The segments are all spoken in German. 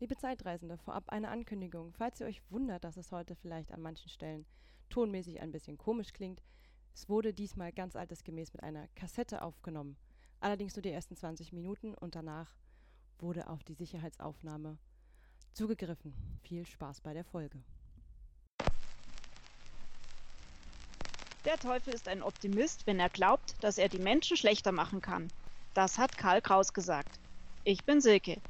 Liebe Zeitreisende, vorab eine Ankündigung. Falls ihr euch wundert, dass es heute vielleicht an manchen Stellen tonmäßig ein bisschen komisch klingt, es wurde diesmal ganz altersgemäß mit einer Kassette aufgenommen. Allerdings nur die ersten 20 Minuten und danach wurde auf die Sicherheitsaufnahme zugegriffen. Viel Spaß bei der Folge. Der Teufel ist ein Optimist, wenn er glaubt, dass er die Menschen schlechter machen kann. Das hat Karl Kraus gesagt. Ich bin Silke.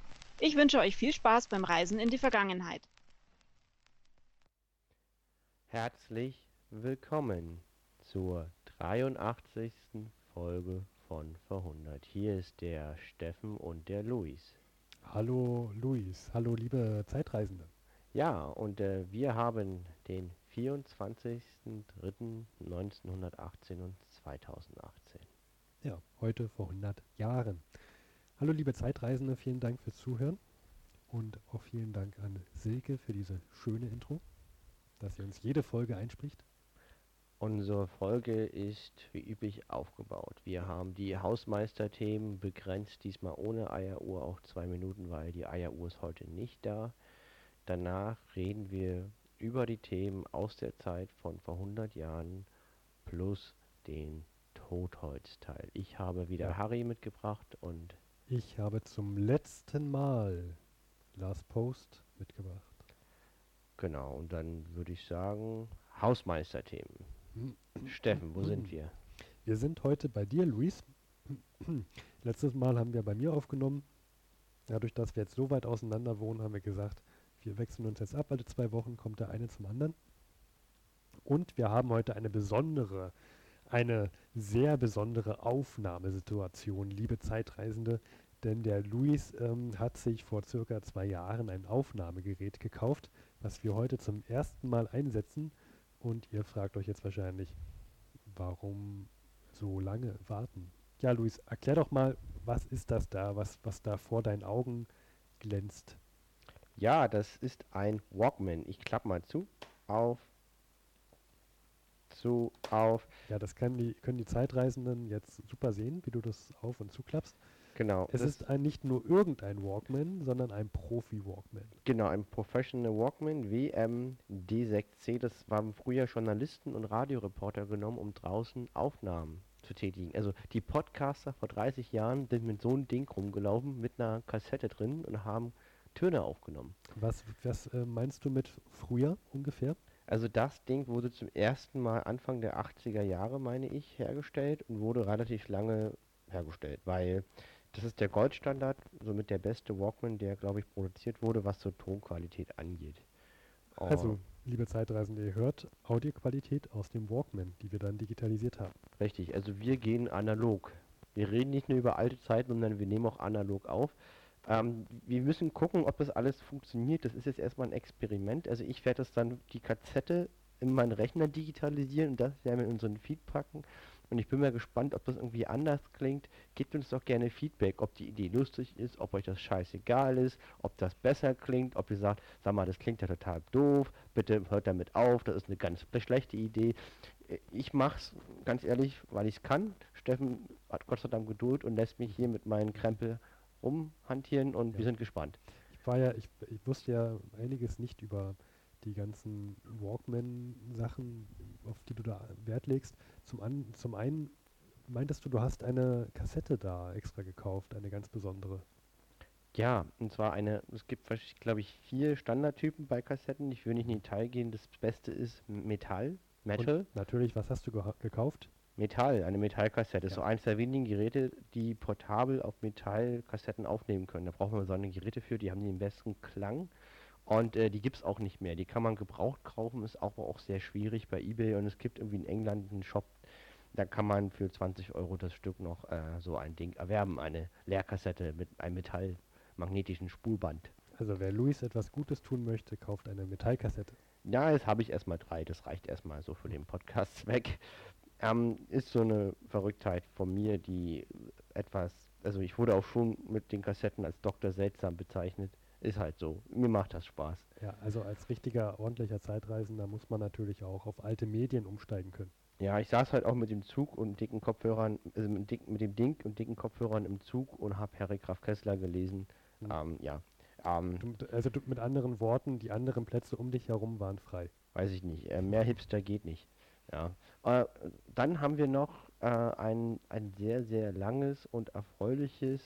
Ich wünsche euch viel Spaß beim Reisen in die Vergangenheit. Herzlich willkommen zur 83. Folge von Verhundert. Hier ist der Steffen und der Luis. Hallo Luis, hallo liebe Zeitreisende. Ja, und äh, wir haben den 24.03.1918 und 2018. Ja, heute vor 100 Jahren. Hallo liebe Zeitreisende, vielen Dank fürs Zuhören und auch vielen Dank an Silke für diese schöne Intro, dass sie uns jede Folge einspricht. Unsere Folge ist wie üblich aufgebaut. Wir haben die Hausmeisterthemen begrenzt, diesmal ohne Eieruhr auf zwei Minuten, weil die Eieruhr ist heute nicht da. Danach reden wir über die Themen aus der Zeit von vor 100 Jahren plus den Totholzteil. Ich habe wieder Ja. Harry mitgebracht und Ich habe zum letzten Mal Last Post mitgebracht. genau, und dann würde ich sagen, Hausmeisterthemen. Steffen, wo sind wir? Wir sind heute bei dir, Luis. Letztes Mal haben wir bei mir aufgenommen. Dadurch, dass wir jetzt so weit auseinander wohnen, haben wir gesagt, wir wechseln uns jetzt ab. Alle zwei Wochen kommt der eine zum anderen. Und wir haben heute eine besondere, eine sehr besondere Aufnahmesituation, liebe Zeitreisende. Denn der Luis ähm, hat sich vor circa zwei Jahren ein Aufnahmegerät gekauft, was wir heute zum ersten Mal einsetzen. Und ihr fragt euch jetzt wahrscheinlich, warum so lange warten? Ja, Luis, erklär doch mal, was ist das da, was, was da vor deinen Augen glänzt? Ja, das ist ein Walkman. Ich klappe mal zu, auf, zu, auf. Ja, das die, können die Zeitreisenden jetzt super sehen, wie du das auf- und zuklappst. Genau, Es ist ein, nicht nur irgendein Walkman, sondern ein Profi-Walkman. Genau, ein Professional Walkman WM D6C. Das haben früher Journalisten und Radioreporter genommen, um draußen Aufnahmen zu tätigen. Also die Podcaster vor 30 Jahren sind mit so einem Ding rumgelaufen, mit einer Kassette drin und haben Töne aufgenommen. Was, was äh, meinst du mit früher ungefähr? Also das Ding wurde zum ersten Mal Anfang der 80er Jahre, meine ich, hergestellt und wurde relativ lange hergestellt, weil das ist der Goldstandard, somit der beste Walkman, der, glaube ich, produziert wurde, was zur Tonqualität angeht. Also, Und- liebe Zeitreisende, ihr hört Audioqualität aus dem Walkman, die wir dann digitalisiert haben. Richtig, also wir gehen analog. Wir reden nicht nur über alte Zeiten, sondern wir nehmen auch analog auf. Ähm, wir müssen gucken, ob das alles funktioniert. Das ist jetzt erstmal ein Experiment. Also ich werde das dann die Kassette in meinen Rechner digitalisieren und das werden wir in unseren Feed packen. Und ich bin mal gespannt, ob das irgendwie anders klingt. Gebt uns doch gerne Feedback, ob die Idee lustig ist, ob euch das scheißegal ist, ob das besser klingt, ob ihr sagt, sag mal, das klingt ja total doof, bitte hört damit auf, das ist eine ganz schlechte Idee. Ich mach's ganz ehrlich, weil ich es kann. Steffen hat Gott sei Dank Geduld und lässt mich hier mit meinen Krempel rumhantieren und wir Ja. sind gespannt. Ich war ja, ich, ich wusste ja einiges nicht über die ganzen Walkman-Sachen, auf die du da Wert legst. Zum, an, zum einen meintest du, du hast eine Kassette da extra gekauft, eine ganz besondere. Ja, und zwar eine, es gibt, glaube ich, vier Standardtypen bei Kassetten. Ich will nicht in Detail gehen. Das Beste ist Metall, Metal. Und natürlich, was hast du gekauft? Metall, eine Metallkassette. Ist Ja. so eins der wenigen Geräte, die portabel auf Metallkassetten aufnehmen können. Da braucht man so eine Geräte für, die haben den besten Klang. Und äh, die gibt es auch nicht mehr. Die kann man gebraucht kaufen, ist auch, auch sehr schwierig bei Ebay. Und es gibt irgendwie in England einen Shop, da kann man für 20 Euro das Stück noch äh, so ein Ding erwerben. Eine Leerkassette mit einem metallmagnetischen Spulband. Also wer Luis etwas Gutes tun möchte, kauft eine Metallkassette. Ja, jetzt habe ich erstmal drei. Das reicht erstmal so für den Podcast-Zweck. Ähm, ist so eine Verrücktheit von mir, die etwas, also ich wurde auch schon mit den Kassetten als Dr. Seltsam bezeichnet. Ist halt so. Mir macht das Spaß. Ja, also als richtiger, ordentlicher Zeitreisender muss man natürlich auch auf alte Medien umsteigen können. Ja, ich saß halt auch mit dem Zug und dicken Kopfhörern, also mit, dick, mit dem Ding und dicken Kopfhörern im Zug und habe Harry Graf Kessler gelesen. Mhm. Ähm, ja. Ähm, Du, also du, mit anderen Worten, die anderen Plätze um dich herum waren frei. weiß ich nicht. Äh, mehr Hipster geht nicht. Ja. Äh, dann haben wir noch äh, ein, ein sehr, sehr langes und erfreuliches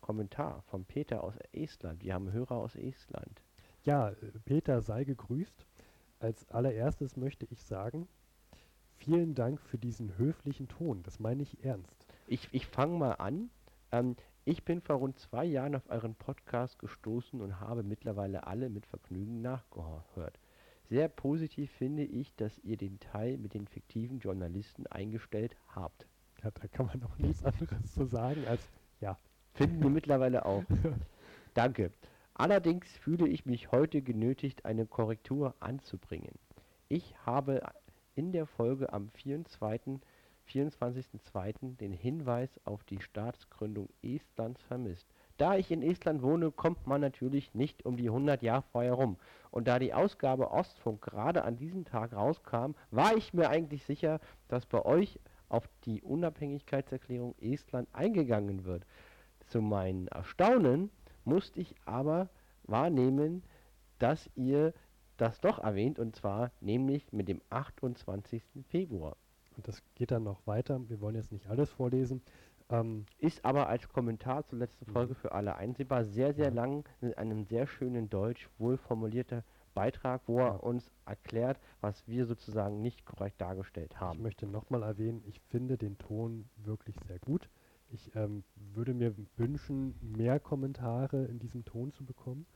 Kommentar von Peter aus Estland. Wir haben Hörer aus Estland. Ja, Peter sei gegrüßt. Als allererstes möchte ich sagen, vielen Dank für diesen höflichen Ton. Das meine ich ernst. Ich, ich fange mal an. Ähm, ich bin vor rund zwei Jahren auf euren Podcast gestoßen und habe mittlerweile alle mit Vergnügen nachgehört. Sehr positiv finde ich, dass ihr den Teil mit den fiktiven Journalisten eingestellt habt. Ja, da kann man auch nichts anderes zu sagen als ja. Finden wir mittlerweile auch. Danke. Allerdings fühle ich mich heute genötigt, eine Korrektur anzubringen. Ich habe in der Folge am 24. 24.02. den Hinweis auf die Staatsgründung Estlands vermisst. Da ich in Estland wohne, kommt man natürlich nicht um die 100-Jahr-Feier rum. Und da die Ausgabe Ostfunk gerade an diesem Tag rauskam, war ich mir eigentlich sicher, dass bei euch auf die Unabhängigkeitserklärung Estland eingegangen wird. Zu meinem Erstaunen musste ich aber wahrnehmen, dass ihr das doch erwähnt, und zwar nämlich mit dem 28. Februar. Und das geht dann noch weiter. Wir wollen jetzt nicht alles vorlesen. Ähm, Ist aber als Kommentar zur letzten Mhm. Folge für alle einsehbar. Sehr, sehr lang, in einem sehr schönen Deutsch, wohl formulierter Beitrag, wo er uns erklärt, was wir sozusagen nicht korrekt dargestellt ich haben. möchte nochmal erwähnen, ich finde den Ton wirklich sehr gut. Ich ähm, würde mir wünschen, mehr Kommentare in diesem Ton zu bekommen.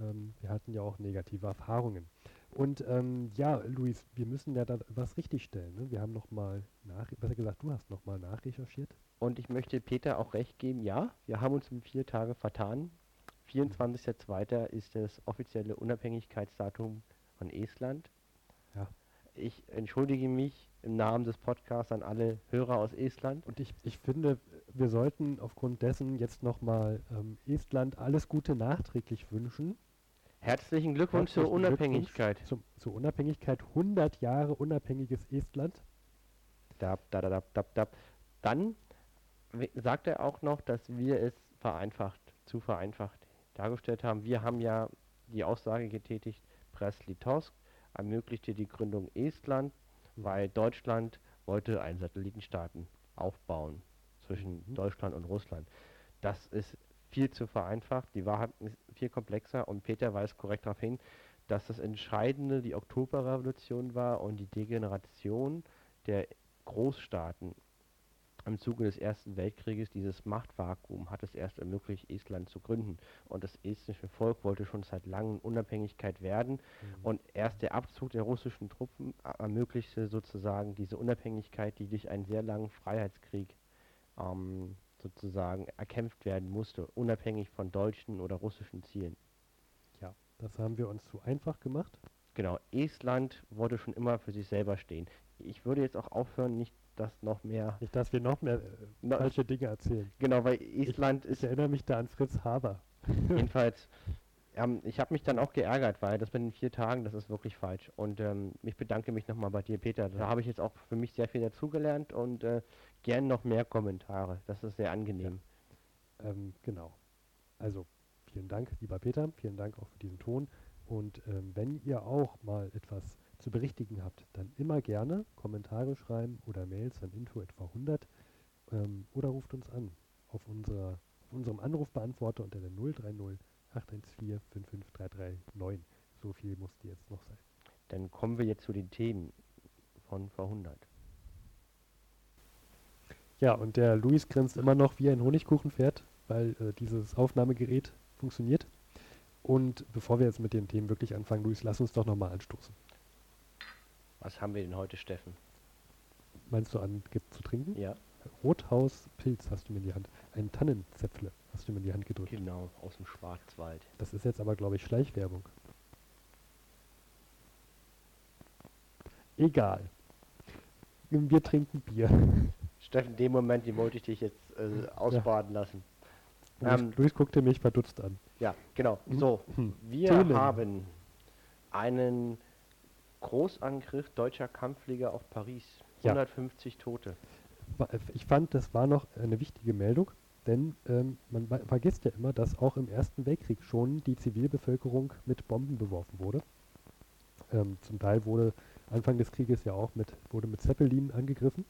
Ähm, wir hatten ja auch negative Erfahrungen. Und ähm, ja, Luis, wir müssen ja da was richtigstellen. Ne? Wir haben nochmal nach, besser gesagt, du hast nochmal nachrecherchiert. Und ich möchte Peter auch recht geben, ja, wir haben uns um vier Tage vertan. 24.02. ist das offizielle Unabhängigkeitsdatum von Estland. Ja. Ich entschuldige mich im Namen des Podcasts an alle Hörer aus Estland. Und ich, ich finde, wir sollten aufgrund dessen jetzt nochmal ähm, Estland alles Gute nachträglich wünschen. Herzlichen Glückwunsch zur Herzlichen Glückwunsch Unabhängigkeit. Zum, zur Unabhängigkeit 100 Jahre unabhängiges Estland. Dab, da, da, dab, dab, dab. Dann sagt er auch noch, dass wir es vereinfacht, zu vereinfacht dargestellt haben. Wir haben ja die Aussage getätigt, Brest-Litovsk ermöglichte die Gründung Estland, weil Deutschland wollte einen Satellitenstaaten aufbauen zwischen Mhm. Deutschland und Russland. Das ist viel zu vereinfacht. Die Wahrheit ist viel komplexer und Peter weist korrekt darauf hin, dass das Entscheidende die Oktoberrevolution war und die Degeneration der Großstaaten im Zuge des Ersten Weltkrieges, dieses Machtvakuum hat es erst ermöglicht, Estland zu gründen. Und das estnische Volk wollte schon seit langem Unabhängigkeit werden. Und erst der Abzug der russischen Truppen er- ermöglichte sozusagen diese Unabhängigkeit, die durch einen sehr langen Freiheitskrieg ähm, sozusagen erkämpft werden musste, unabhängig von deutschen oder russischen Zielen. Ja, das haben wir uns zu einfach gemacht. Genau, Estland wollte schon immer für sich selber stehen. Ich würde jetzt auch aufhören, nicht das noch mehr. Nicht, dass wir noch mehr äh, falsche Dinge erzählen. genau, weil Estland Ich ist erinnere mich da an Fritz Haber. jedenfalls. Ähm, ich habe mich dann auch geärgert, weil das mit den vier Tagen, das ist wirklich falsch. Und ähm, ich bedanke mich nochmal bei dir, Peter. Da habe ich jetzt auch für mich sehr viel dazugelernt und äh, gern noch mehr Kommentare. Das ist sehr angenehm. Ähm, genau. Also, vielen Dank, lieber Peter. Vielen Dank auch für diesen Ton. Und ähm, wenn ihr auch mal etwas zu berichtigen habt, dann immer gerne Kommentare schreiben oder Mails an info etwa 100 ähm, oder ruft uns an auf, unserer, auf unserem Anrufbeantworter unter der 030 814 55339. So viel musste jetzt noch sein. Dann kommen wir jetzt zu den Themen von vor 100. Ja, und der Luis grinst immer noch wie ein Honigkuchenpferd, weil äh, dieses Aufnahmegerät funktioniert. Und bevor wir jetzt mit den Themen wirklich anfangen, Luis, lass uns doch nochmal anstoßen. Was haben wir denn heute, Steffen? Meinst du an gibt zu trinken? Ja, Rothauspilz hast du mir in die Hand. Ein Tannenzäpfle hast du mir in die Hand gedrückt. genau, aus dem Schwarzwald. Das ist jetzt aber, glaube ich, Schleichwerbung. Egal. Wir trinken Bier. Steffen, in dem Moment, den wollte ich dich jetzt äh, ausbaden lassen. Luis, Ähm, Luis guckte mich verdutzt an. Ja, genau. So, Hm. wir Themen. haben einen Großangriff deutscher Kampfflieger auf Paris. Ja. 150 Tote. Wa- Ich fand, das war noch eine wichtige Meldung. Denn ähm, man vergisst ja immer, dass auch im Ersten Weltkrieg schon die Zivilbevölkerung mit Bomben beworfen wurde. Ähm, zum Teil wurde Anfang des Krieges ja auch mit, wurde mit Zeppelinen angegriffen,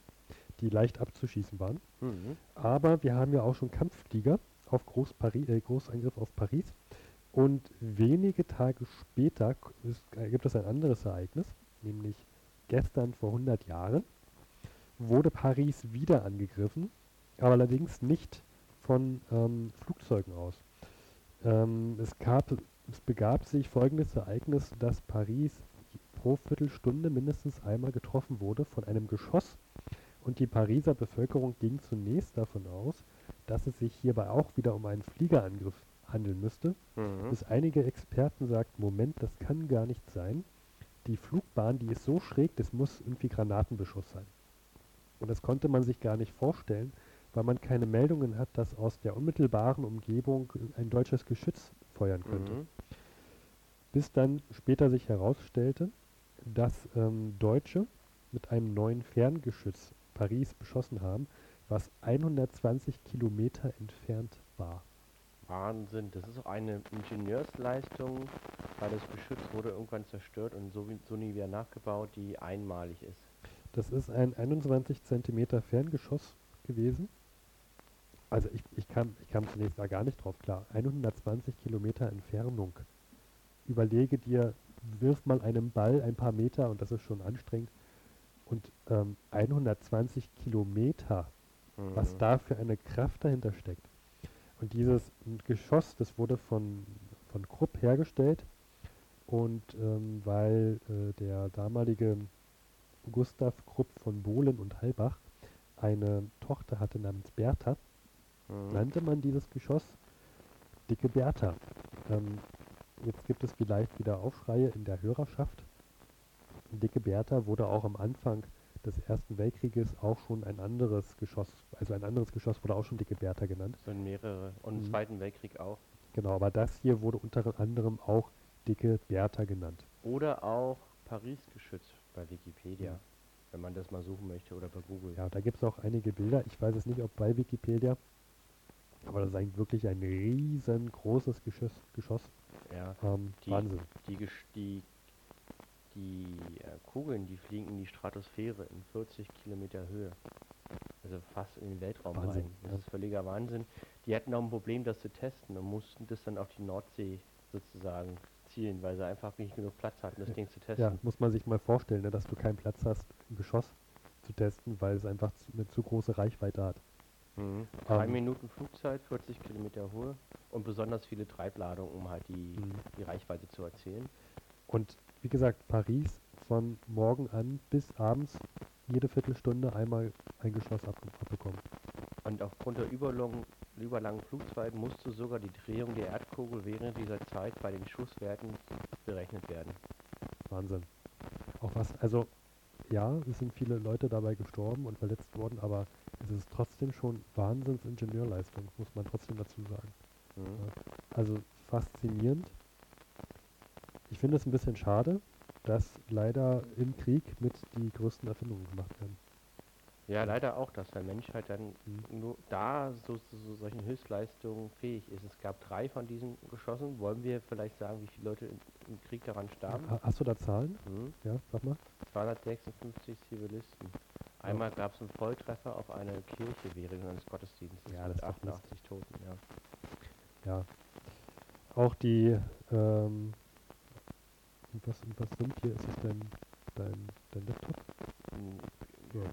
die leicht abzuschießen waren. Mhm. Aber wir haben ja auch schon Kampfflieger auf Groß äh, Großangriff auf Paris. Und wenige Tage später äh, gibt es ein anderes Ereignis, nämlich gestern vor 100 Jahren wurde Paris wieder angegriffen, aber allerdings nicht von ähm, Flugzeugen aus. Ähm, es, gab, es begab sich folgendes Ereignis, dass Paris pro Viertelstunde mindestens einmal getroffen wurde von einem Geschoss und die Pariser Bevölkerung ging zunächst davon aus, dass es sich hierbei auch wieder um einen Fliegerangriff handeln müsste, Mhm. bis einige Experten sagten, Moment, das kann gar nicht sein. Die Flugbahn, die ist so schräg, das muss irgendwie Granatenbeschuss sein. Und das konnte man sich gar nicht vorstellen, weil man keine Meldungen hat, dass aus der unmittelbaren Umgebung ein deutsches Geschütz feuern könnte Mhm. bis dann später sich herausstellte, dass ähm, Deutsche mit einem neuen Ferngeschütz Paris beschossen haben, was 120 Kilometer entfernt war. Wahnsinn, das ist auch eine Ingenieursleistung, weil das Geschütz wurde irgendwann zerstört und so, so nie wieder nachgebaut, die einmalig ist. Das ist ein 21 Zentimeter Ferngeschoss gewesen. Also ich, ich, kam, ich kam zunächst mal gar nicht drauf klar. 120 Kilometer Entfernung. Überlege dir, wirf mal einen Ball ein paar Meter und das ist schon anstrengend. Und ähm, 120 Kilometer was Mhm. da für eine Kraft dahinter steckt. Und dieses Geschoss, das wurde von, von Krupp hergestellt und ähm, weil äh, der damalige Gustav Krupp von Bohlen und Halbach eine Tochter hatte namens Bertha, Mhm. nannte man dieses Geschoss Dicke Bertha. Ähm, jetzt gibt es vielleicht wieder Aufschreie in der Hörerschaft. Dicke Bertha wurde auch am Anfang des Ersten Weltkrieges auch schon ein anderes Geschoss, also ein anderes Geschoss wurde auch schon Dicke Bertha genannt. So mehrere. Und im Mhm. Zweiten Weltkrieg auch. Genau, aber das hier wurde unter anderem auch Dicke Bertha genannt. Oder auch Paris-Geschütz bei Wikipedia, Mhm. wenn man das mal suchen möchte oder bei Google. Ja, da gibt es auch einige Bilder. Ich weiß es nicht, ob bei Wikipedia, aber das ist eigentlich wirklich ein riesengroßes Geschoss. Geschoss. Ja. Ähm, Die- Wahnsinn. Die, die, die äh, Kugeln, die fliegen in die Stratosphäre in 40 Kilometer Höhe. Also fast in den Weltraum Wahnsinn, rein. Das ja. ist völliger Wahnsinn. Die hatten auch ein Problem, das zu testen und mussten das dann auf die Nordsee sozusagen zielen, weil sie einfach nicht genug Platz hatten, das. Ding zu testen. Ja, muss man sich mal vorstellen, ne, dass du keinen Platz hast, ein Geschoss zu testen, weil es einfach zu, eine zu große Reichweite hat. Mhm. Drei Ähm, Minuten Flugzeit, 40 Kilometer Höhe und besonders viele Treibladungen, um halt die, Mhm. die Reichweite zu erzielen. Und wie gesagt, Paris von morgen an bis abends jede Viertelstunde einmal ein Geschoss ab, abbekommen. Und aufgrund der überlangen, überlangen Flugzeit musste sogar die Drehung der Erdkugel während dieser Zeit bei den Schusswerten berechnet werden. Wahnsinn. Auch was, also ja, es sind viele Leute dabei gestorben und verletzt worden, aber es ist trotzdem schon Wahnsinns-Ingenieurleistung, muss man trotzdem dazu sagen. Mhm. Also faszinierend. Ich finde es ein bisschen schade, dass leider im Krieg mit die größten Erfindungen gemacht werden. Ja, leider auch, dass der Mensch halt dann Mhm. nur da so zu so solchen Höchstleistungen fähig ist. Es gab drei von diesen Geschossen. Wollen wir vielleicht sagen, wie viele Leute im, im Krieg daran starben? Ha- Hast du da Zahlen? Mhm. Ja, sag mal. 256 Zivilisten. Einmal gab es einen Volltreffer auf eine Kirche während eines Gottesdienstes Ja, mit das Mist. 88 Toten. Ja. Ja. Auch die, ähm, was, was summt hier? Ist es dein, dein, dein Laptop? Mhm. Ja.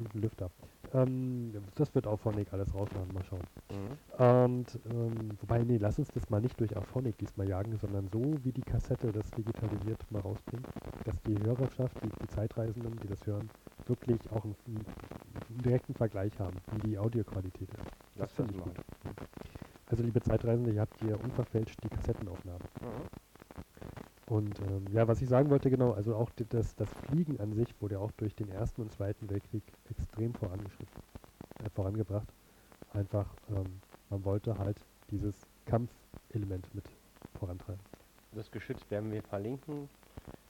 Ein Lüfter. Ähm, das wird Auphonic alles rausmachen, mal schauen. Mhm. Und, ähm, wobei, nee, lass uns das mal nicht durch Auphonic diesmal jagen, sondern so wie die Kassette das digitalisiert mal rausbringt, dass die Hörerschaft, die, die Zeitreisenden, die das hören, wirklich auch einen, einen direkten Vergleich haben, wie die Audioqualität ist. Lass das finde ich machen. gut. Also liebe Zeitreisende, ihr habt hier unverfälscht die Kassettenaufnahmen. Mhm. Und ähm, ja, was ich sagen wollte, genau, also auch das, das Fliegen an sich wurde auch durch den Ersten und Zweiten Weltkrieg extrem vorangeschritten, äh, vorangebracht. Einfach, ähm, man wollte halt dieses Kampfelement mit vorantreiben. Das Geschütz werden wir verlinken.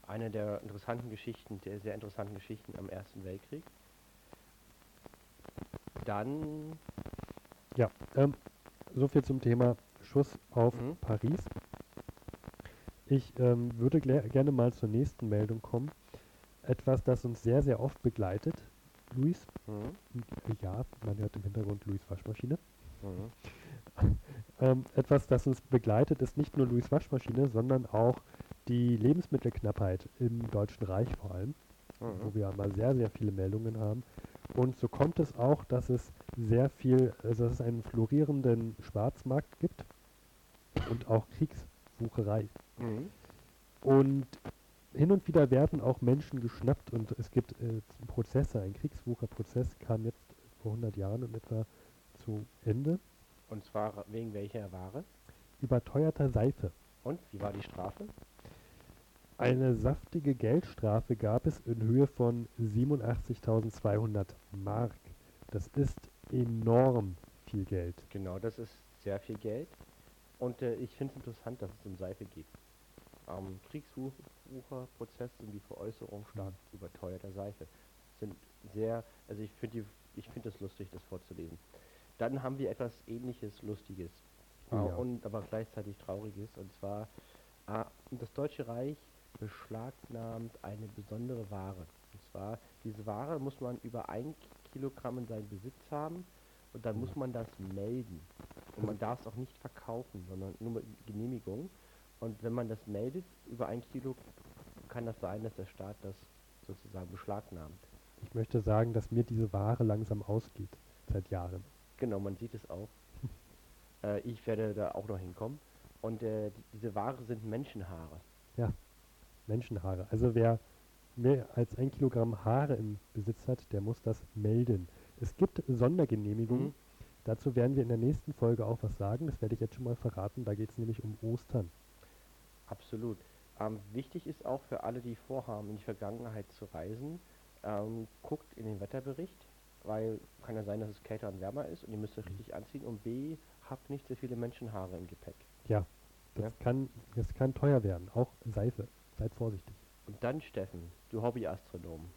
Eine der interessanten Geschichten, der sehr interessanten Geschichten am Ersten Weltkrieg. Dann Ja, ähm, so viel zum Thema Schuss auf Mhm. Paris. Ich ähm, würde gerne mal zur nächsten Meldung kommen. Etwas, das uns sehr, sehr oft begleitet. Luis, Mhm. ja, man hört im Hintergrund Luis Waschmaschine. Mhm. Ähm, etwas, das uns begleitet, ist nicht nur Luis Waschmaschine, sondern auch die Lebensmittelknappheit im Deutschen Reich vor allem, wo Mhm. wir mal sehr, sehr viele Meldungen haben. Und so kommt es auch, dass es sehr viel, also dass es einen florierenden Schwarzmarkt gibt und auch Kriegswucherei. Mhm. Und hin und wieder werden auch Menschen geschnappt und es gibt äh, Prozesse. Ein Kriegswucherprozess kam jetzt vor 100 Jahren in etwa zu Ende. Und zwar wegen welcher Ware? Überteuerter Seife. Und wie war die Strafe? Eine saftige Geldstrafe gab es in Höhe von 87.200 Mark. Das ist enorm viel Geld. Genau, das ist sehr viel Geld. Und äh, ich finde es interessant, dass es um Seife geht. Am Kriegswucherprozess sind die Veräußerung stark überteuerter Seife. Sind sehr, also ich finde ich finde es lustig, das vorzulesen. Dann haben wir etwas ähnliches Lustiges. Äh, ja. Und aber gleichzeitig Trauriges. Und zwar, äh, das Deutsche Reich beschlagnahmt eine besondere Ware. Und zwar, diese Ware muss man über ein Kilogramm in seinem Besitz haben und dann muss man das melden. Und man darf es auch nicht verkaufen, sondern nur mit Genehmigung. Und wenn man das meldet, über ein Kilo, kann das sein, dass der Staat das sozusagen beschlagnahmt. Ich möchte sagen, dass mir diese Ware langsam ausgeht. Seit Jahren. Genau, man sieht es auch. äh, ich werde da auch noch hinkommen. Und äh, die, diese Ware sind Menschenhaare. Menschenhaare. Also wer mehr als ein Kilogramm Haare im Besitz hat, der muss das melden. Es gibt Sondergenehmigungen. Mhm. Dazu werden wir in der nächsten Folge auch was sagen. Das werde ich jetzt schon mal verraten. Da geht es nämlich um Ostern. Absolut. Ähm, wichtig ist auch für alle, die vorhaben, in die Vergangenheit zu reisen, ähm, guckt in den Wetterbericht, weil kann ja sein, dass es kälter und wärmer ist und ihr müsst euch richtig anziehen und B, habt nicht so viele Menschenhaare im Gepäck. Ja, das, Ja. Kann, das kann teuer werden. Auch Seife. Seid vorsichtig. Und dann, Steffen, du Hobbyastronom.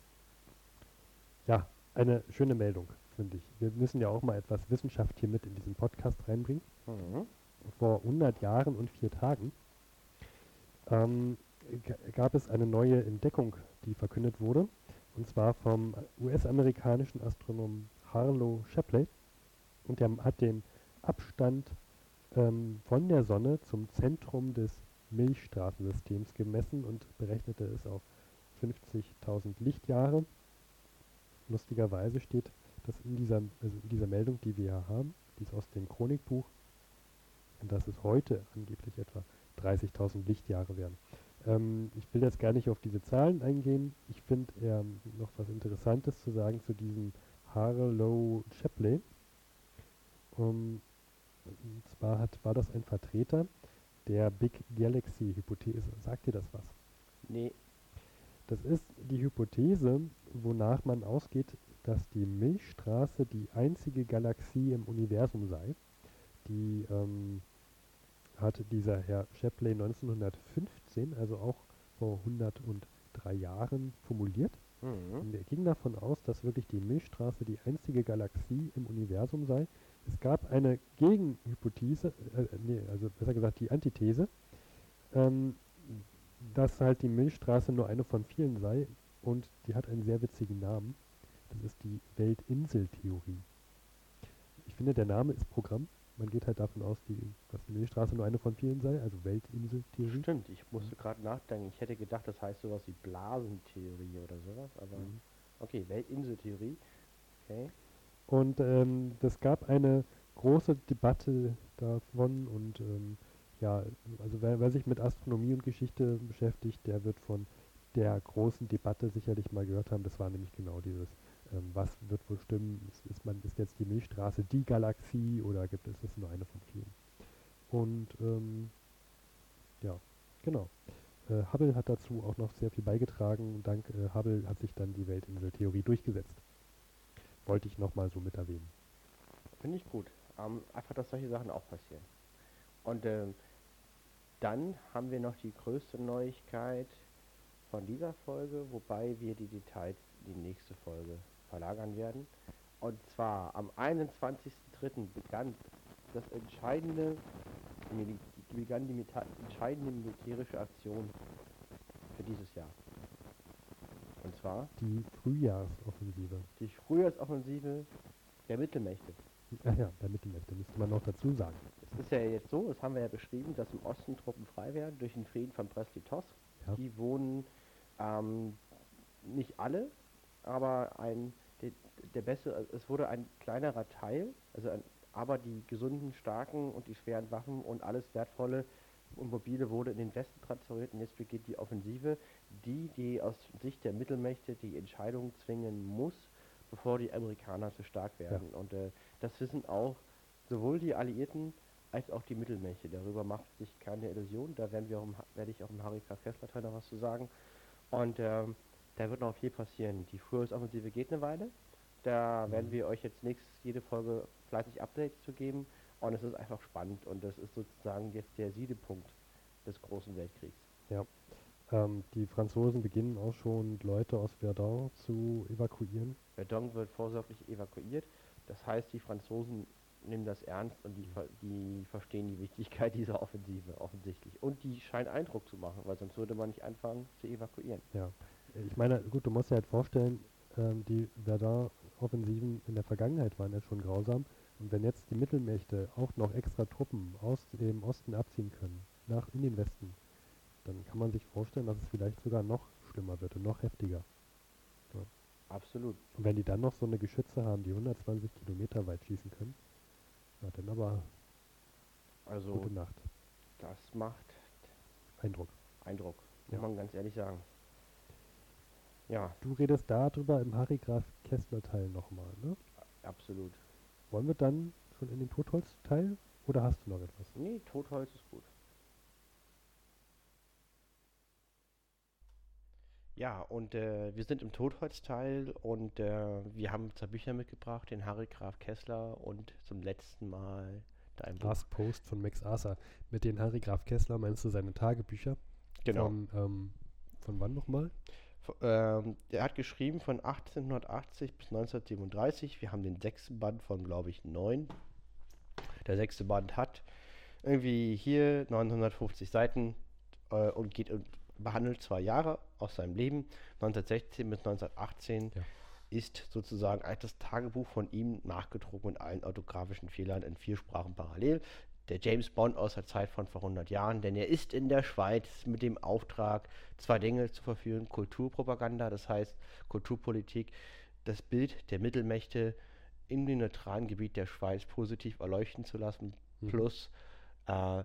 Ja, eine schöne Meldung, finde ich. Wir müssen ja auch mal etwas Wissenschaft hier mit in diesen Podcast reinbringen. Mhm. Vor 100 Jahren und vier Tagen ähm, gab es eine neue Entdeckung, die verkündet wurde. Und zwar vom US-amerikanischen Astronomen Harlow Shapley. Und der hat den Abstand ähm, von der Sonne zum Zentrum des Milchstraßensystems gemessen und berechnete es auf 50.000 Lichtjahre. Lustigerweise steht das in dieser, also in dieser Meldung, die wir hier haben, die ist aus dem Chronikbuch, dass es heute angeblich etwa 30.000 Lichtjahre wären. Ähm, ich will jetzt gar nicht auf diese Zahlen eingehen. Ich finde ähm, noch was Interessantes zu sagen zu diesem Harlow Shapley. Um, und zwar hat, war das ein Vertreter der Big Galaxy Hypothese. Sagt dir das was? Nee, Das ist die Hypothese, wonach man ausgeht, dass die Milchstraße die einzige Galaxie im Universum sei. Die ähm, hat dieser Herr Shapley 1915, also auch vor 103 Jahren, formuliert. mhm. Und er ging davon aus, dass wirklich die Milchstraße die einzige Galaxie im Universum sei. Es gab eine Gegenhypothese, äh, nee, also besser gesagt die Antithese, ähm, dass halt die Milchstraße nur eine von vielen sei und die hat einen sehr witzigen Namen. Das ist die Weltinseltheorie. Ich finde, der Name ist Programm. Man geht halt davon aus, die, dass die Milchstraße nur eine von vielen sei, also Weltinseltheorie. Stimmt, ich musste gerade nachdenken. Ich hätte gedacht, das heißt sowas wie Blasentheorie oder sowas, aber Mhm. okay, Weltinseltheorie. Okay. Und ähm, das gab eine große Debatte davon und ähm, ja, also wer, wer sich mit Astronomie und Geschichte beschäftigt, der wird von der großen Debatte sicherlich mal gehört haben. Das war nämlich genau dieses, ähm, was wird wohl stimmen? Ist, ist, man, ist jetzt die Milchstraße die Galaxie oder gibt es ist nur eine von vielen? Und ähm, ja, genau. Äh, Hubble hat dazu auch noch sehr viel beigetragen. Dank äh, Hubble hat sich dann die Weltinseltheorie durchgesetzt. Wollte ich nochmal so mit erwähnen. Finde ich gut. Ähm, einfach, dass solche Sachen auch passieren. Und ähm, dann haben wir noch die größte Neuigkeit von dieser Folge, wobei wir die Details in die nächste Folge verlagern werden. Und zwar am 21.03. Schritten begann das entscheidende, begann die entscheidende militärische Aktion für dieses Jahr. Und zwar Die Frühjahrsoffensive. die Frühjahrsoffensive der Mittelmächte. Ach ja, der Mittelmächte müsste man noch dazu sagen. Es ist ja jetzt so, das haben wir ja beschrieben, dass im Osten Truppen frei werden durch den Frieden von Brest-Litovsk. Ja. Die wohnen ähm, nicht alle, aber ein der, der beste, es wurde ein kleinerer Teil, also ein, aber die gesunden, starken und die schweren Waffen und alles wertvolle und mobile wurde in den Westen transferiert und jetzt beginnt die Offensive, die, die aus Sicht der Mittelmächte die Entscheidung zwingen muss, bevor die Amerikaner zu stark werden. Und äh, das wissen auch sowohl die Alliierten als auch die Mittelmächte. Darüber macht sich keine Illusion. Da werden wir auch im, werde ich auch im Harry K. Kessler Teil noch was zu sagen. Und ähm, da wird noch viel passieren. Die Frühjahrsoffensive geht eine Weile. Da werden wir euch jetzt nächstes, jede Folge fleißig Updates zu geben. Und es ist einfach spannend. Und das ist sozusagen jetzt der Siedepunkt des großen Weltkriegs. Ähm, die Franzosen beginnen auch schon Leute aus Verdun zu evakuieren. Verdun wird vorsorglich evakuiert. Das heißt, die Franzosen nehmen das ernst und die, die verstehen die Wichtigkeit dieser Offensive offensichtlich. Und die scheinen Eindruck zu machen, weil sonst würde man nicht anfangen zu evakuieren. Ja. Ich meine, gut, du musst dir halt vorstellen, ähm, die Verdun-Offensiven in der Vergangenheit waren ja schon grausam. Und wenn jetzt die Mittelmächte auch noch extra Truppen aus dem Osten abziehen können, nach in den Westen, dann kann man sich vorstellen, dass es vielleicht sogar noch schlimmer wird und noch heftiger. Absolut. Und wenn die dann noch so eine Geschütze haben, die 120 Kilometer weit schießen können, na dann aber Also gute Nacht. das macht Eindruck. Eindruck, muss Ja. man ganz ehrlich sagen. Ja, Du redest darüber im Harry Graf Kessler Teil nochmal, ne? absolut. Wollen wir dann schon in den Totholz Teil oder hast du noch etwas? Nee, Totholz ist gut. Ja, und äh, wir sind im Totholzteil und äh, wir haben zwei Bücher mitgebracht, den Harry Graf Kessler und zum letzten Mal dein Buch. Last Post von Max Arthur. Mit den Harry Graf Kessler meinst du seine Tagebücher? Genau. Von, ähm, von wann nochmal? Ähm, er hat geschrieben von 1880 bis 1937. Wir haben den sechsten Band von, glaube ich, neun. Der sechste Band hat irgendwie hier 950 Seiten äh, und geht und behandelt zwei Jahre aus seinem Leben. 1916 bis 1918 Ja. ist sozusagen ein- das Tagebuch von ihm nachgedruckt mit allen orthografischen Fehlern in vier Sprachen parallel. Der James Bond aus der Zeit von vor 100 Jahren, denn er ist in der Schweiz mit dem Auftrag, zwei Dinge zu verführen: Kulturpropaganda, das heißt Kulturpolitik, das Bild der Mittelmächte in dem neutralen Gebiet der Schweiz positiv erleuchten zu lassen, Mhm. plus äh,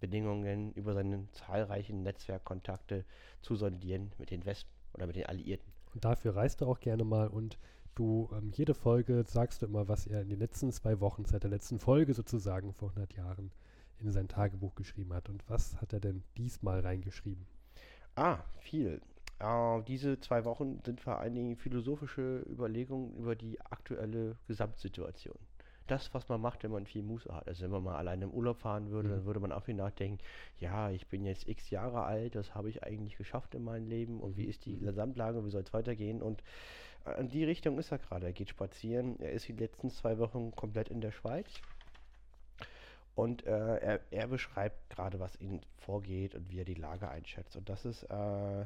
Friedensbedingungen über seine zahlreichen Netzwerkkontakte zu sondieren mit den Wespen oder mit den Alliierten. Und dafür reist du auch gerne mal und du, ähm, jede Folge sagst du immer, was er in den letzten zwei Wochen, seit der letzten Folge sozusagen vor 100 Jahren, in sein Tagebuch geschrieben hat. Und was hat er denn diesmal reingeschrieben? Ah, viel. Äh, diese zwei Wochen sind vor allen Dingen philosophische Überlegungen über die aktuelle Gesamtsituation. Das, was man macht, wenn man viel Muße hat. Also wenn man mal alleine im Urlaub fahren würde, Mhm. dann würde man auch viel nachdenken, ja, ich bin jetzt x Jahre alt, das habe ich eigentlich geschafft in meinem Leben und wie ist die Gesamtlage, wie soll es weitergehen? Und äh, in die Richtung ist er gerade. Er geht spazieren, er ist die letzten zwei Wochen komplett in der Schweiz. Und äh, er, er beschreibt gerade, was ihm vorgeht und wie er die Lage einschätzt. Und das ist äh,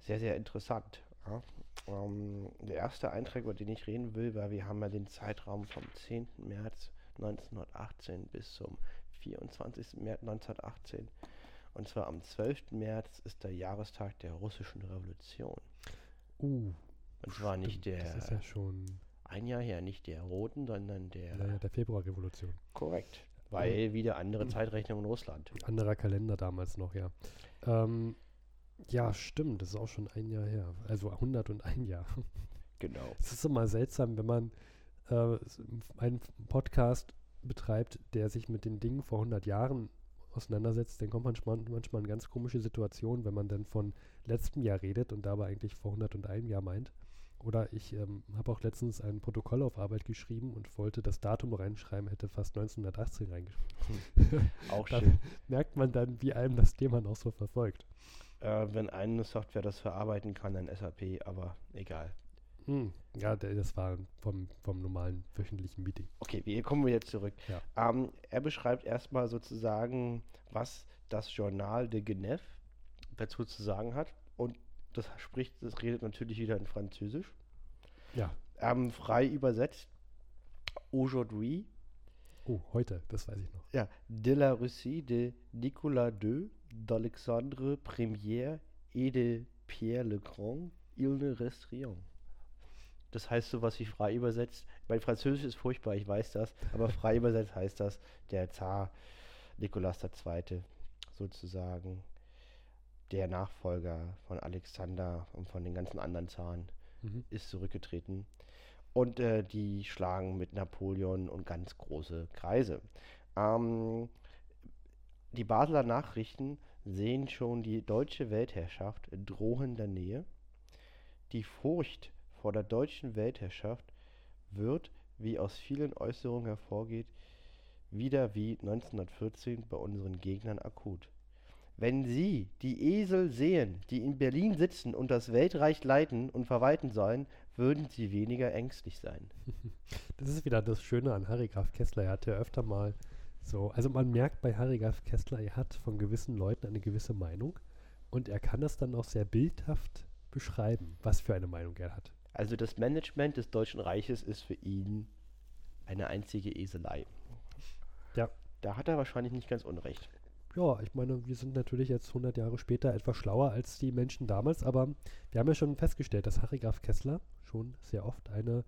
sehr, sehr interessant. Ja. Ähm, der erste Eintrag, über den ich reden will, weil wir haben ja den Zeitraum vom 10. März 1918 bis zum 24. März 1918. Und zwar am 12. März ist der Jahrestag der russischen Revolution. Uh, Und zwar nicht stimmt, der, Das ist ja schon ein Jahr her, nicht der roten, sondern der, naja, der Februarrevolution. korrekt. Weil wieder andere Zeitrechnung in Russland. Anderer Kalender damals noch, ja. Ähm, ja, stimmt, das ist auch schon ein Jahr her. Also 101 Jahr. Genau. Es ist immer seltsam, wenn man äh, einen Podcast betreibt, der sich mit den Dingen vor 100 Jahren auseinandersetzt, dann kommt man manchmal in ganz komische Situationen, wenn man dann von letztem Jahr redet und dabei eigentlich vor 101 Jahr meint. Oder ich ähm, habe auch letztens ein Protokoll auf Arbeit geschrieben und wollte das Datum reinschreiben, hätte fast 1918 reingeschrieben. Auch Da schön. merkt man dann, wie einem das Thema noch so verfolgt. Äh, wenn eine Software das verarbeiten kann, dann SAP, aber egal. Hm, ja, das war vom, vom normalen wöchentlichen Meeting. Okay, wir kommen wieder zurück. Ja. Ähm, er beschreibt erstmal sozusagen, was das Journal de Genève dazu zu sagen hat. Und das spricht, das redet natürlich wieder in Französisch. Ja. Ähm, frei übersetzt. Aujourd'hui, Oh, heute, das weiß ich noch. ja, de la Russie de Nicolas II, d'Alexandre Première et de Pierre le Grand, il ne reste rien. Das heißt sowas wie frei übersetzt. Mein Französisch ist furchtbar, ich weiß das, aber frei übersetzt heißt das, der Zar Nikolaus II. sozusagen, der Nachfolger von Alexander und von den ganzen anderen Zaren, Mhm. ist zurückgetreten. Und äh, die schlagen mit Napoleon und ganz große Kreise. Ähm, die Basler Nachrichten sehen schon die deutsche Weltherrschaft in drohender Nähe. Die Furcht vor der deutschen Weltherrschaft wird, wie aus vielen Äußerungen hervorgeht, wieder wie 1914 bei unseren Gegnern akut. Wenn Sie die Esel sehen, die in Berlin sitzen und das Weltreich leiten und verwalten sollen, würden Sie weniger ängstlich sein. Das ist wieder das Schöne an Harry Graf Kessler. Er hat ja öfter mal so, also man merkt bei Harry Graf Kessler, er hat von gewissen Leuten eine gewisse Meinung und er kann das dann auch sehr bildhaft beschreiben, was für eine Meinung er hat. Also das Management des Deutschen Reiches ist für ihn eine einzige Eselei. Ja. Da hat er wahrscheinlich nicht ganz unrecht. Ja, ich meine, wir sind natürlich jetzt 100 Jahre später etwas schlauer als die Menschen damals, aber wir haben ja schon festgestellt, dass Harry Graf Kessler schon sehr oft eine,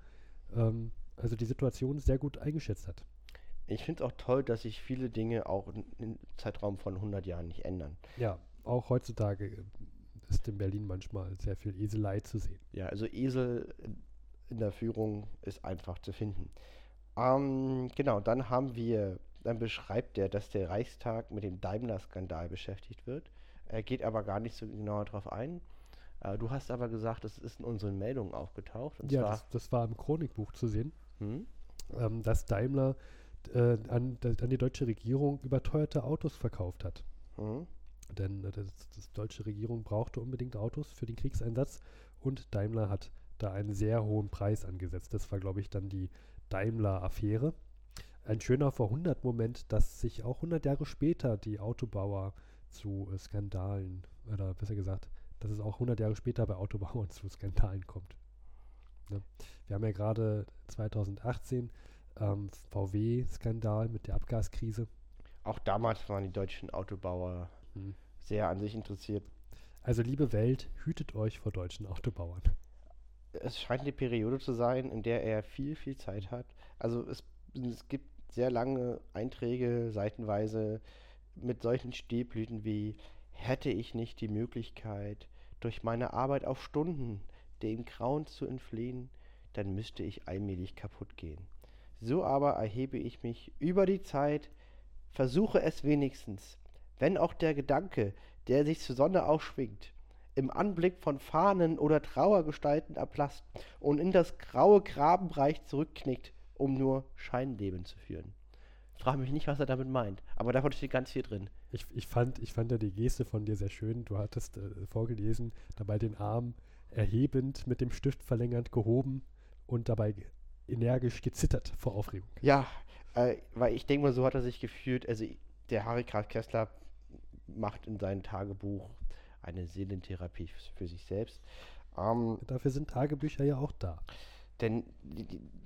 ähm, also die Situation sehr gut eingeschätzt hat. Ich finde es auch toll, dass sich viele Dinge auch in- im Zeitraum von 100 Jahren nicht ändern. Ja, auch heutzutage äh, ist in Berlin manchmal sehr viel Eselei zu sehen. Ja, also Esel in- der Führung ist einfach zu finden. Ähm, genau, dann haben wir, dann beschreibt er, dass der Reichstag mit dem Daimler-Skandal beschäftigt wird. Er geht aber gar nicht so genau darauf ein. Äh, du hast aber gesagt, das ist in unseren Meldungen aufgetaucht. Ja, das, das war im Chronikbuch zu sehen, hm? ähm, dass Daimler äh, an, an die deutsche Regierung überteuerte Autos verkauft hat. Hm? Denn äh, das, das deutsche Regierung brauchte unbedingt Autos für den Kriegseinsatz und Daimler hat da einen sehr hohen Preis angesetzt. Das war, glaube ich, dann die Daimler-Affäre. Ein schöner Vorhundert-Moment, dass sich auch 100 Jahre später die Autobauer zu äh, Skandalen, oder besser gesagt, dass es auch 100 Jahre später bei Autobauern zu Skandalen kommt. Ne? Wir haben ja gerade 2018 ähm, VW-Skandal mit der Abgaskrise. Auch damals waren die deutschen Autobauer Hm. sehr an sich interessiert. Also liebe Welt, hütet euch vor deutschen Autobauern. Es scheint eine Periode zu sein, in der er viel, viel Zeit hat. Also es, es gibt sehr lange Einträge, seitenweise, mit solchen Stehblüten wie hätte ich nicht die Möglichkeit, durch meine Arbeit auf Stunden dem Grauen zu entfliehen, dann müsste ich allmählich kaputt gehen. So aber erhebe ich mich über die Zeit, versuche es wenigstens, wenn auch der Gedanke, der sich zur Sonne aufschwingt, im Anblick von Fahnen oder Trauergestalten erblasst und in das graue Grabenreich zurückknickt, um nur Scheinleben zu führen. Frag mich nicht, was er damit meint, aber davon steht ganz viel drin. Ich, ich, fand, ich fand ja die Geste von dir sehr schön. Du hattest äh, vorgelesen, dabei den Arm erhebend, mit dem Stift verlängernd gehoben und dabei energisch gezittert vor Aufregung. Ja, äh, weil ich denke mal, so hat er sich gefühlt. Also der Harry Graf Kessler macht in seinem Tagebuch eine Seelentherapie für sich selbst. Ähm, Dafür sind Tagebücher ja auch da. Denn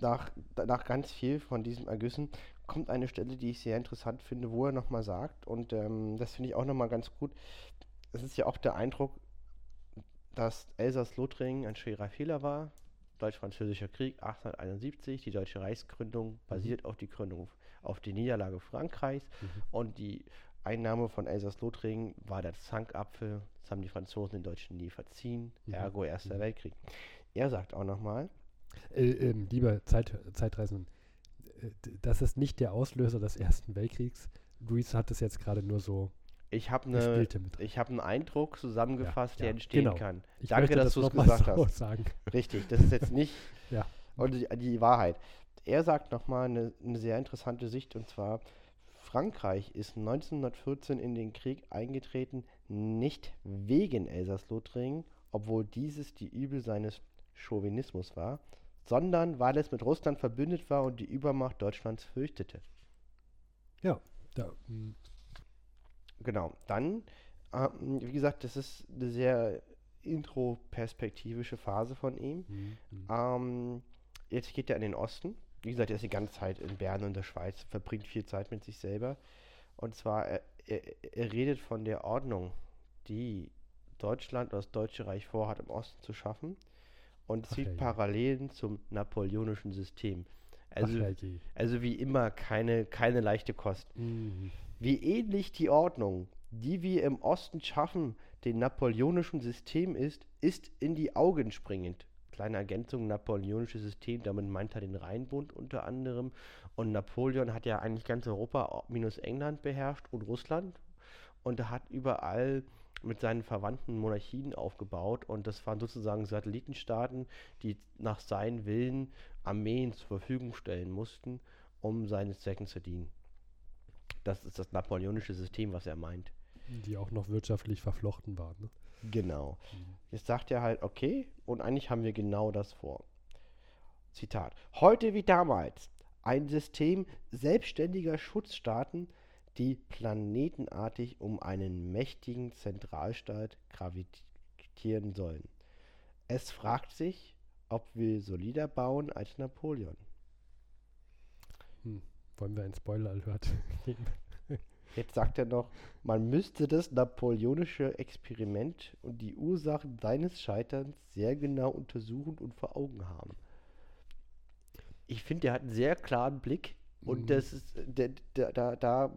nach, nach ganz viel von diesem Ergüssen kommt eine Stelle, die ich sehr interessant finde, wo er nochmal sagt, und ähm, das finde ich auch nochmal ganz gut. Es ist ja auch der Eindruck, dass Elsass-Lothringen ein schwerer Fehler war. Deutsch-Französischer Krieg 1871, die deutsche Reichsgründung basiert auf die Gründung, auf die Niederlage Frankreichs Mhm. und die Einnahme von Elsass-Lothringen war der Zankapfel. Das haben die Franzosen den Deutschen nie verziehen, Mhm. ergo Erster Mhm. Weltkrieg. Er sagt auch nochmal, Äh, ähm, lieber Zeit, Zeitreisenden, äh, das ist nicht der Auslöser des Ersten Weltkriegs. Luis hat es jetzt gerade nur so Ich habe eine, gespielte mit. ich habe einen Eindruck zusammengefasst, Ja, der ja, entstehen genau. kann. Ich Danke, dass du es gesagt so hast. sagen. Richtig, das ist jetzt nicht Ja. und die, die Wahrheit. Er sagt nochmal eine, eine sehr interessante Sicht und zwar, Frankreich ist 1914 in den Krieg eingetreten, nicht wegen Elsass-Lothringen, obwohl dieses die Übel seines Chauvinismus war, sondern weil es mit Russland verbündet war und die Übermacht Deutschlands fürchtete. Ja, da, hm, Genau, dann, ähm, wie gesagt, das ist eine sehr introperspektivische Phase von ihm. hm, hm. Ähm, jetzt geht er in den Osten. Wie gesagt, er ist die ganze Zeit in Bern und der Schweiz, verbringt viel Zeit mit sich selber. Und zwar, er, er, er redet von der Ordnung, die Deutschland oder das Deutsche Reich vorhat, im Osten zu schaffen und Ach zieht herrje. Parallelen zum napoleonischen System. Ach Also, herrje. also wie immer keine, keine leichte Kost. Hm, Wie ähnlich die Ordnung, die wir im Osten schaffen, dem napoleonischen System ist, ist in die Augen springend. Kleine Ergänzung, napoleonisches System, damit meint er den Rheinbund unter anderem. Und Napoleon hat ja eigentlich ganz Europa minus England beherrscht und Russland. Und er hat überall mit seinen verwandten Monarchien aufgebaut. Und das waren sozusagen Satellitenstaaten, die nach seinen Willen Armeen zur Verfügung stellen mussten, um seine Zwecken zu dienen. Das ist das napoleonische System, was er meint. die auch noch wirtschaftlich verflochten waren. Ne? Genau. Jetzt sagt er halt, okay, und eigentlich haben wir genau das vor. Zitat. Heute wie damals ein System selbstständiger Schutzstaaten, die planetenartig um einen mächtigen Zentralstaat gravitieren sollen. Es fragt sich, ob wir solider bauen als Napoleon. Hm. Wollen wir einen Spoiler-Alert geben? Jetzt sagt er noch, man müsste das napoleonische Experiment und die Ursachen seines Scheiterns sehr genau untersuchen und vor Augen haben. Ich finde, der hat einen sehr klaren Blick und Mhm. das ist, der, der, da, da,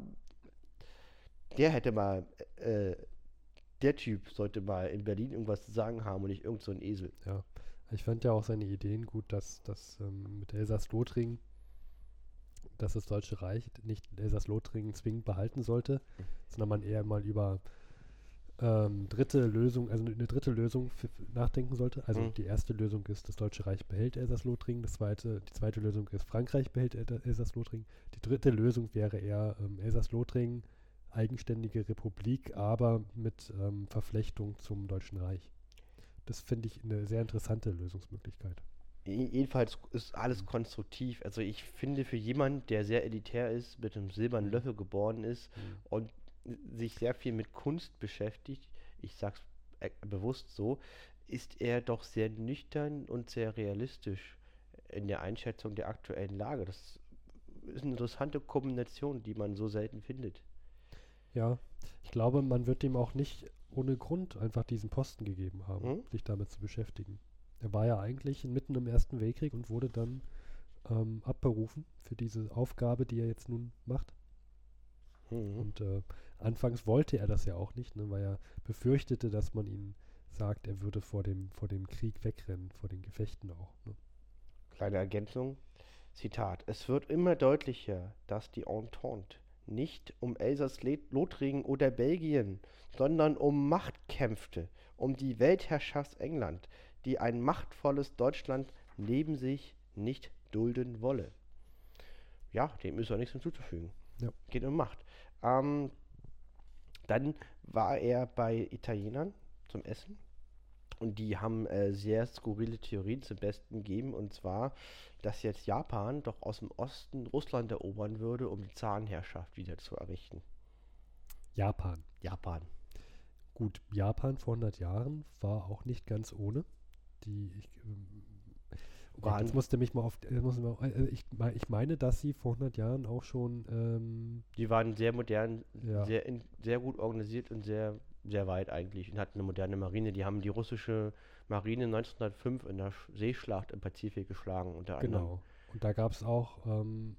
der hätte mal, äh, der Typ sollte mal in Berlin irgendwas zu sagen haben und nicht irgend so ein Esel. Ja. Ich fand ja auch seine Ideen gut, dass, dass ähm, mit Elsass-Lothringen, dass das Deutsche Reich nicht Elsass-Lothringen zwingend behalten sollte, sondern man eher mal über ähm, dritte Lösung, also eine dritte Lösung nachdenken sollte. Also Mhm. die erste Lösung ist, das Deutsche Reich behält Elsass-Lothringen. Das zweite, die zweite Lösung ist, Frankreich behält El Elsass-Lothringen. Die dritte Lösung wäre eher ähm, Elsass-Lothringen, eigenständige Republik, aber mit ähm, Verflechtung zum Deutschen Reich. Das finde ich eine sehr interessante Lösungsmöglichkeit. Je- Jedenfalls ist alles konstruktiv. Also ich finde für jemanden, der sehr elitär ist, mit einem silbernen Löffel geboren ist und sich sehr viel mit Kunst beschäftigt, ich sag's äh, bewusst so, ist er doch sehr nüchtern und sehr realistisch in der Einschätzung der aktuellen Lage. Das ist eine interessante Kombination, die man so selten findet. Ja, ich glaube, man wird ihm auch nicht ohne Grund einfach diesen Posten gegeben haben, Mhm. sich damit zu beschäftigen. Er war ja eigentlich mitten im Ersten Weltkrieg und wurde dann ähm, abberufen für diese Aufgabe, die er jetzt nun macht. Mhm. Und äh, anfangs wollte er das ja auch nicht, ne, weil er befürchtete, dass man ihn sagt, er würde vor dem, vor dem Krieg wegrennen, vor den Gefechten auch. Ne? Kleine Ergänzung. Zitat. Es wird immer deutlicher, dass die Entente nicht um Elsass-Lothringen oder Belgien, sondern um Macht kämpfte, um die Weltherrschaft England, die ein machtvolles Deutschland neben sich nicht dulden wolle. Ja, dem ist auch nichts hinzuzufügen. Ja. Geht um Macht. Ähm, dann war er bei Italienern zum Essen. Und die haben äh, sehr skurrile Theorien zum Besten gegeben. Und zwar, dass jetzt Japan doch aus dem Osten Russland erobern würde, um die Zarenherrschaft wieder zu errichten. Japan. Japan. Gut, Japan vor 100 Jahren war auch nicht ganz ohne. Die, ich, Waren- jetzt musste mich mal auf, äh, muss mal, äh, ich, ich meine, dass sie vor 100 Jahren auch schon, ähm, Die waren sehr modern, Ja. sehr, in, sehr gut organisiert und sehr, sehr weit eigentlich und hatten eine moderne Marine. Die haben die russische Marine 1905 in der Sch- Seeschlacht im Pazifik geschlagen, unter anderem. genau. Und da gab es auch, ähm,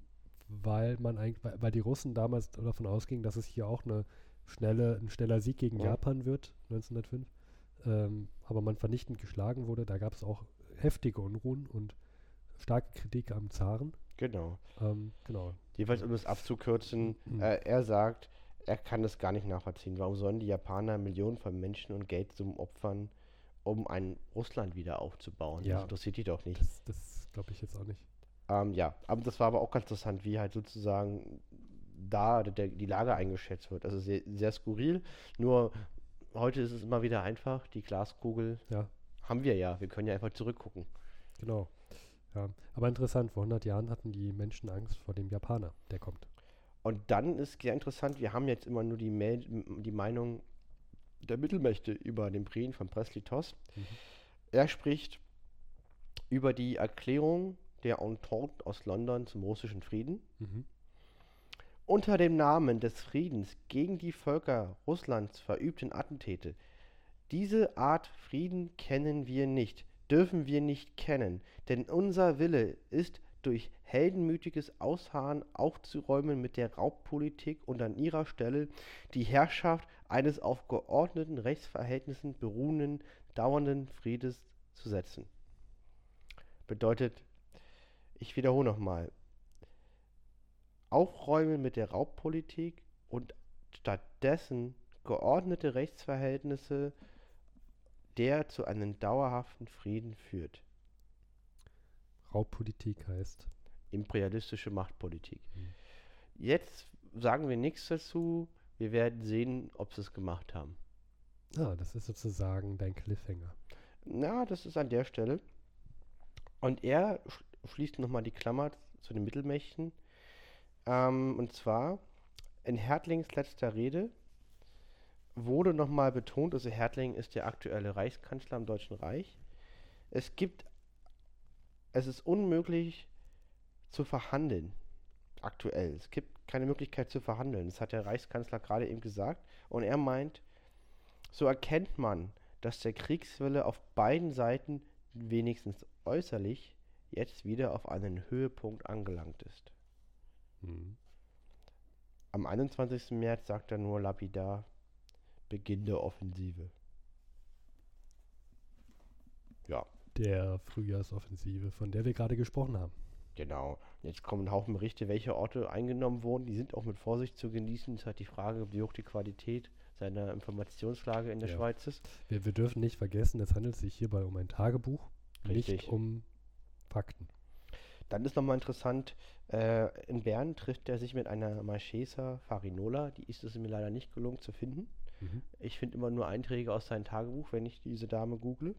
weil man eigentlich, weil, weil die Russen damals davon ausgingen, dass es hier auch eine schnelle, ein schneller Sieg gegen Ja. Japan wird, 1905, ähm, aber man vernichtend geschlagen wurde, da gab es auch heftige Unruhen und starke Kritik am Zaren. Genau. Ähm, genau. Jedenfalls, um es abzukürzen, Mhm. äh, er sagt, er kann das gar nicht nachvollziehen. Warum sollen die Japaner Millionen von Menschen und Geldsummen opfern, um ein Russland wieder aufzubauen? Ja. Das interessiert die doch nicht. Das, das glaube ich jetzt auch nicht. Ähm, ja, aber das war aber auch ganz interessant, wie halt sozusagen da der, die Lage eingeschätzt wird. Also sehr, sehr skurril. Nur heute ist es immer wieder einfach, die Glaskugel Ja. Haben wir ja. Wir können ja einfach zurückgucken. Genau. Ja. Aber interessant, vor 100 Jahren hatten die Menschen Angst vor dem Japaner, der kommt. Und dann ist sehr interessant, wir haben jetzt immer nur die, Mel die Meinung der Mittelmächte über den Brief von Presley Toss. Mhm. Er spricht über die Erklärung der Entente aus London zum russischen Frieden. Mhm. Unter dem Namen des Friedens gegen die Völker Russlands verübten Attentäte. Diese Art Frieden kennen wir nicht, dürfen wir nicht kennen, denn unser Wille ist durch heldenmütiges Ausharren aufzuräumen mit der Raubpolitik und an ihrer Stelle die Herrschaft eines auf geordneten Rechtsverhältnissen beruhenden, dauernden Friedes zu setzen. Bedeutet, ich wiederhole nochmal, aufräumen mit der Raubpolitik und stattdessen geordnete Rechtsverhältnisse, der zu einem dauerhaften Frieden führt. Raubpolitik heißt. Imperialistische Machtpolitik. Mhm. Jetzt sagen wir nichts dazu. Wir werden sehen, ob sie es gemacht haben. Ah, das ist sozusagen dein Cliffhanger. Na, das ist an der Stelle. Und er sch schließt nochmal die Klammer zu den Mittelmächten. Ähm, und zwar in Hertlings letzter Rede wurde nochmal betont, also Hertling ist der aktuelle Reichskanzler im Deutschen Reich. Es gibt, es ist unmöglich zu verhandeln, aktuell. Es gibt keine Möglichkeit zu verhandeln. Das hat der Reichskanzler gerade eben gesagt. Und er meint, so erkennt man, dass der Kriegswille auf beiden Seiten wenigstens äußerlich jetzt wieder auf einen Höhepunkt angelangt ist. Mhm. Am 21. März sagt er nur lapidar, Beginn der Offensive. Ja, Der Frühjahrsoffensive, von der wir gerade gesprochen haben. genau. Jetzt kommen Haufen Berichte, welche Orte eingenommen wurden. Die sind auch mit Vorsicht zu genießen. Es ist halt die Frage, wie hoch die Qualität seiner Informationslage in der Ja. Schweiz ist. Wir, wir dürfen nicht vergessen, es handelt sich hierbei um ein Tagebuch, nicht Richtig. um Fakten. Dann ist nochmal interessant, äh, in Bern trifft er sich mit einer Marchesa Farinola. Die ist es mir leider nicht gelungen zu finden. Mhm. Ich finde immer nur Einträge aus seinem Tagebuch, wenn ich diese Dame google.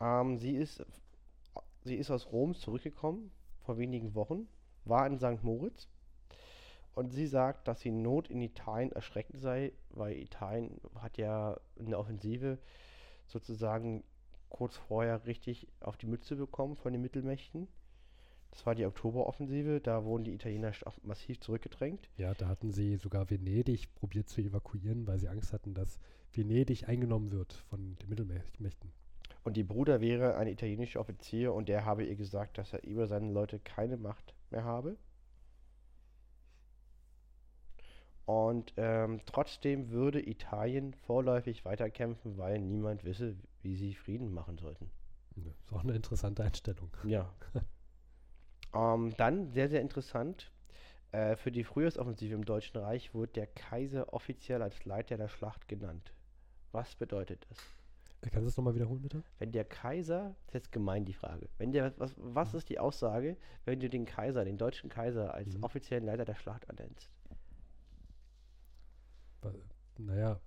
Ähm, sie, ist, sie ist aus Rom zurückgekommen vor wenigen Wochen, war in St. Moritz und sie sagt, dass die Not in Italien erschreckend sei, weil Italien hat ja in der Offensive sozusagen kurz vorher richtig auf die Mütze bekommen von den Mittelmächten. Das war die Oktoberoffensive, da wurden die Italiener massiv zurückgedrängt. Ja, da hatten sie sogar Venedig probiert zu evakuieren, weil sie Angst hatten, dass Venedig eingenommen wird von den Mittelmächten. Und die Bruder wäre ein italienischer Offizier und der habe ihr gesagt, dass er über seine Leute keine Macht mehr habe. Und ähm, trotzdem würde Italien vorläufig weiterkämpfen, weil niemand wisse, wie sie Frieden machen sollten. Ja, ist auch eine interessante Einstellung. Ja. ähm, dann, sehr, sehr interessant, äh, für die Frühjahrsoffensive im Deutschen Reich wird der Kaiser offiziell als Leiter der Schlacht genannt. Was bedeutet das? Äh, Kannst du das nochmal wiederholen, bitte? Wenn der Kaiser, das ist jetzt gemein die Frage, wenn der, was, was ist die Aussage, wenn du den Kaiser, den deutschen Kaiser als Mhm. offiziellen Leiter der Schlacht ernennst? Naja,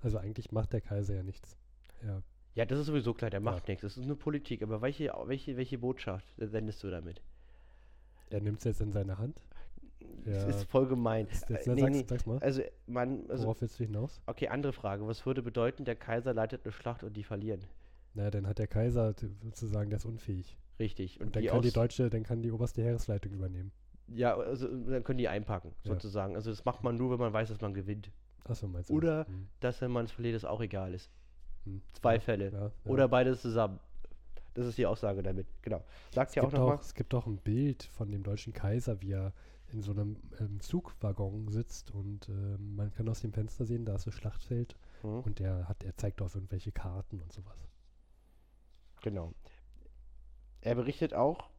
also eigentlich macht der Kaiser ja nichts. Er, Ja, das ist sowieso klar, der Ja. macht nichts, das ist nur Politik, aber welche, welche, welche Botschaft sendest du damit? er nimmt es jetzt in seine Hand. Das Ja. ist voll gemein. Jetzt, jetzt, Äh, nee, sag's, nee, sag's mal, Also, man, also, worauf willst du hinaus? okay, andere Frage, was würde bedeuten, der Kaiser leitet eine Schlacht und die verlieren? Naja, dann hat der Kaiser sozusagen, der ist unfähig. Richtig. Und Und dann die kann die deutsche, dann kann die oberste Heeresleitung übernehmen. Ja, also dann können die einpacken, Ja. sozusagen. Also das macht man nur, wenn man weiß, dass man gewinnt. Achso, meinst du? Oder- das? Hm, Dass, wenn man es verliert, es auch egal ist. Hm. Zwei Fälle. Ja, ja. Oder beides zusammen. Das ist die Aussage damit. Genau. Sagt es ja auch gibt, nochmal. auch, es gibt auch ein Bild von dem deutschen Kaiser, wie er in so einem ähm, Zugwaggon sitzt und ähm, man kann aus dem Fenster sehen, da ist das Schlachtfeld Hm, und der hat, er zeigt auf irgendwelche Karten und sowas. genau. Er berichtet auch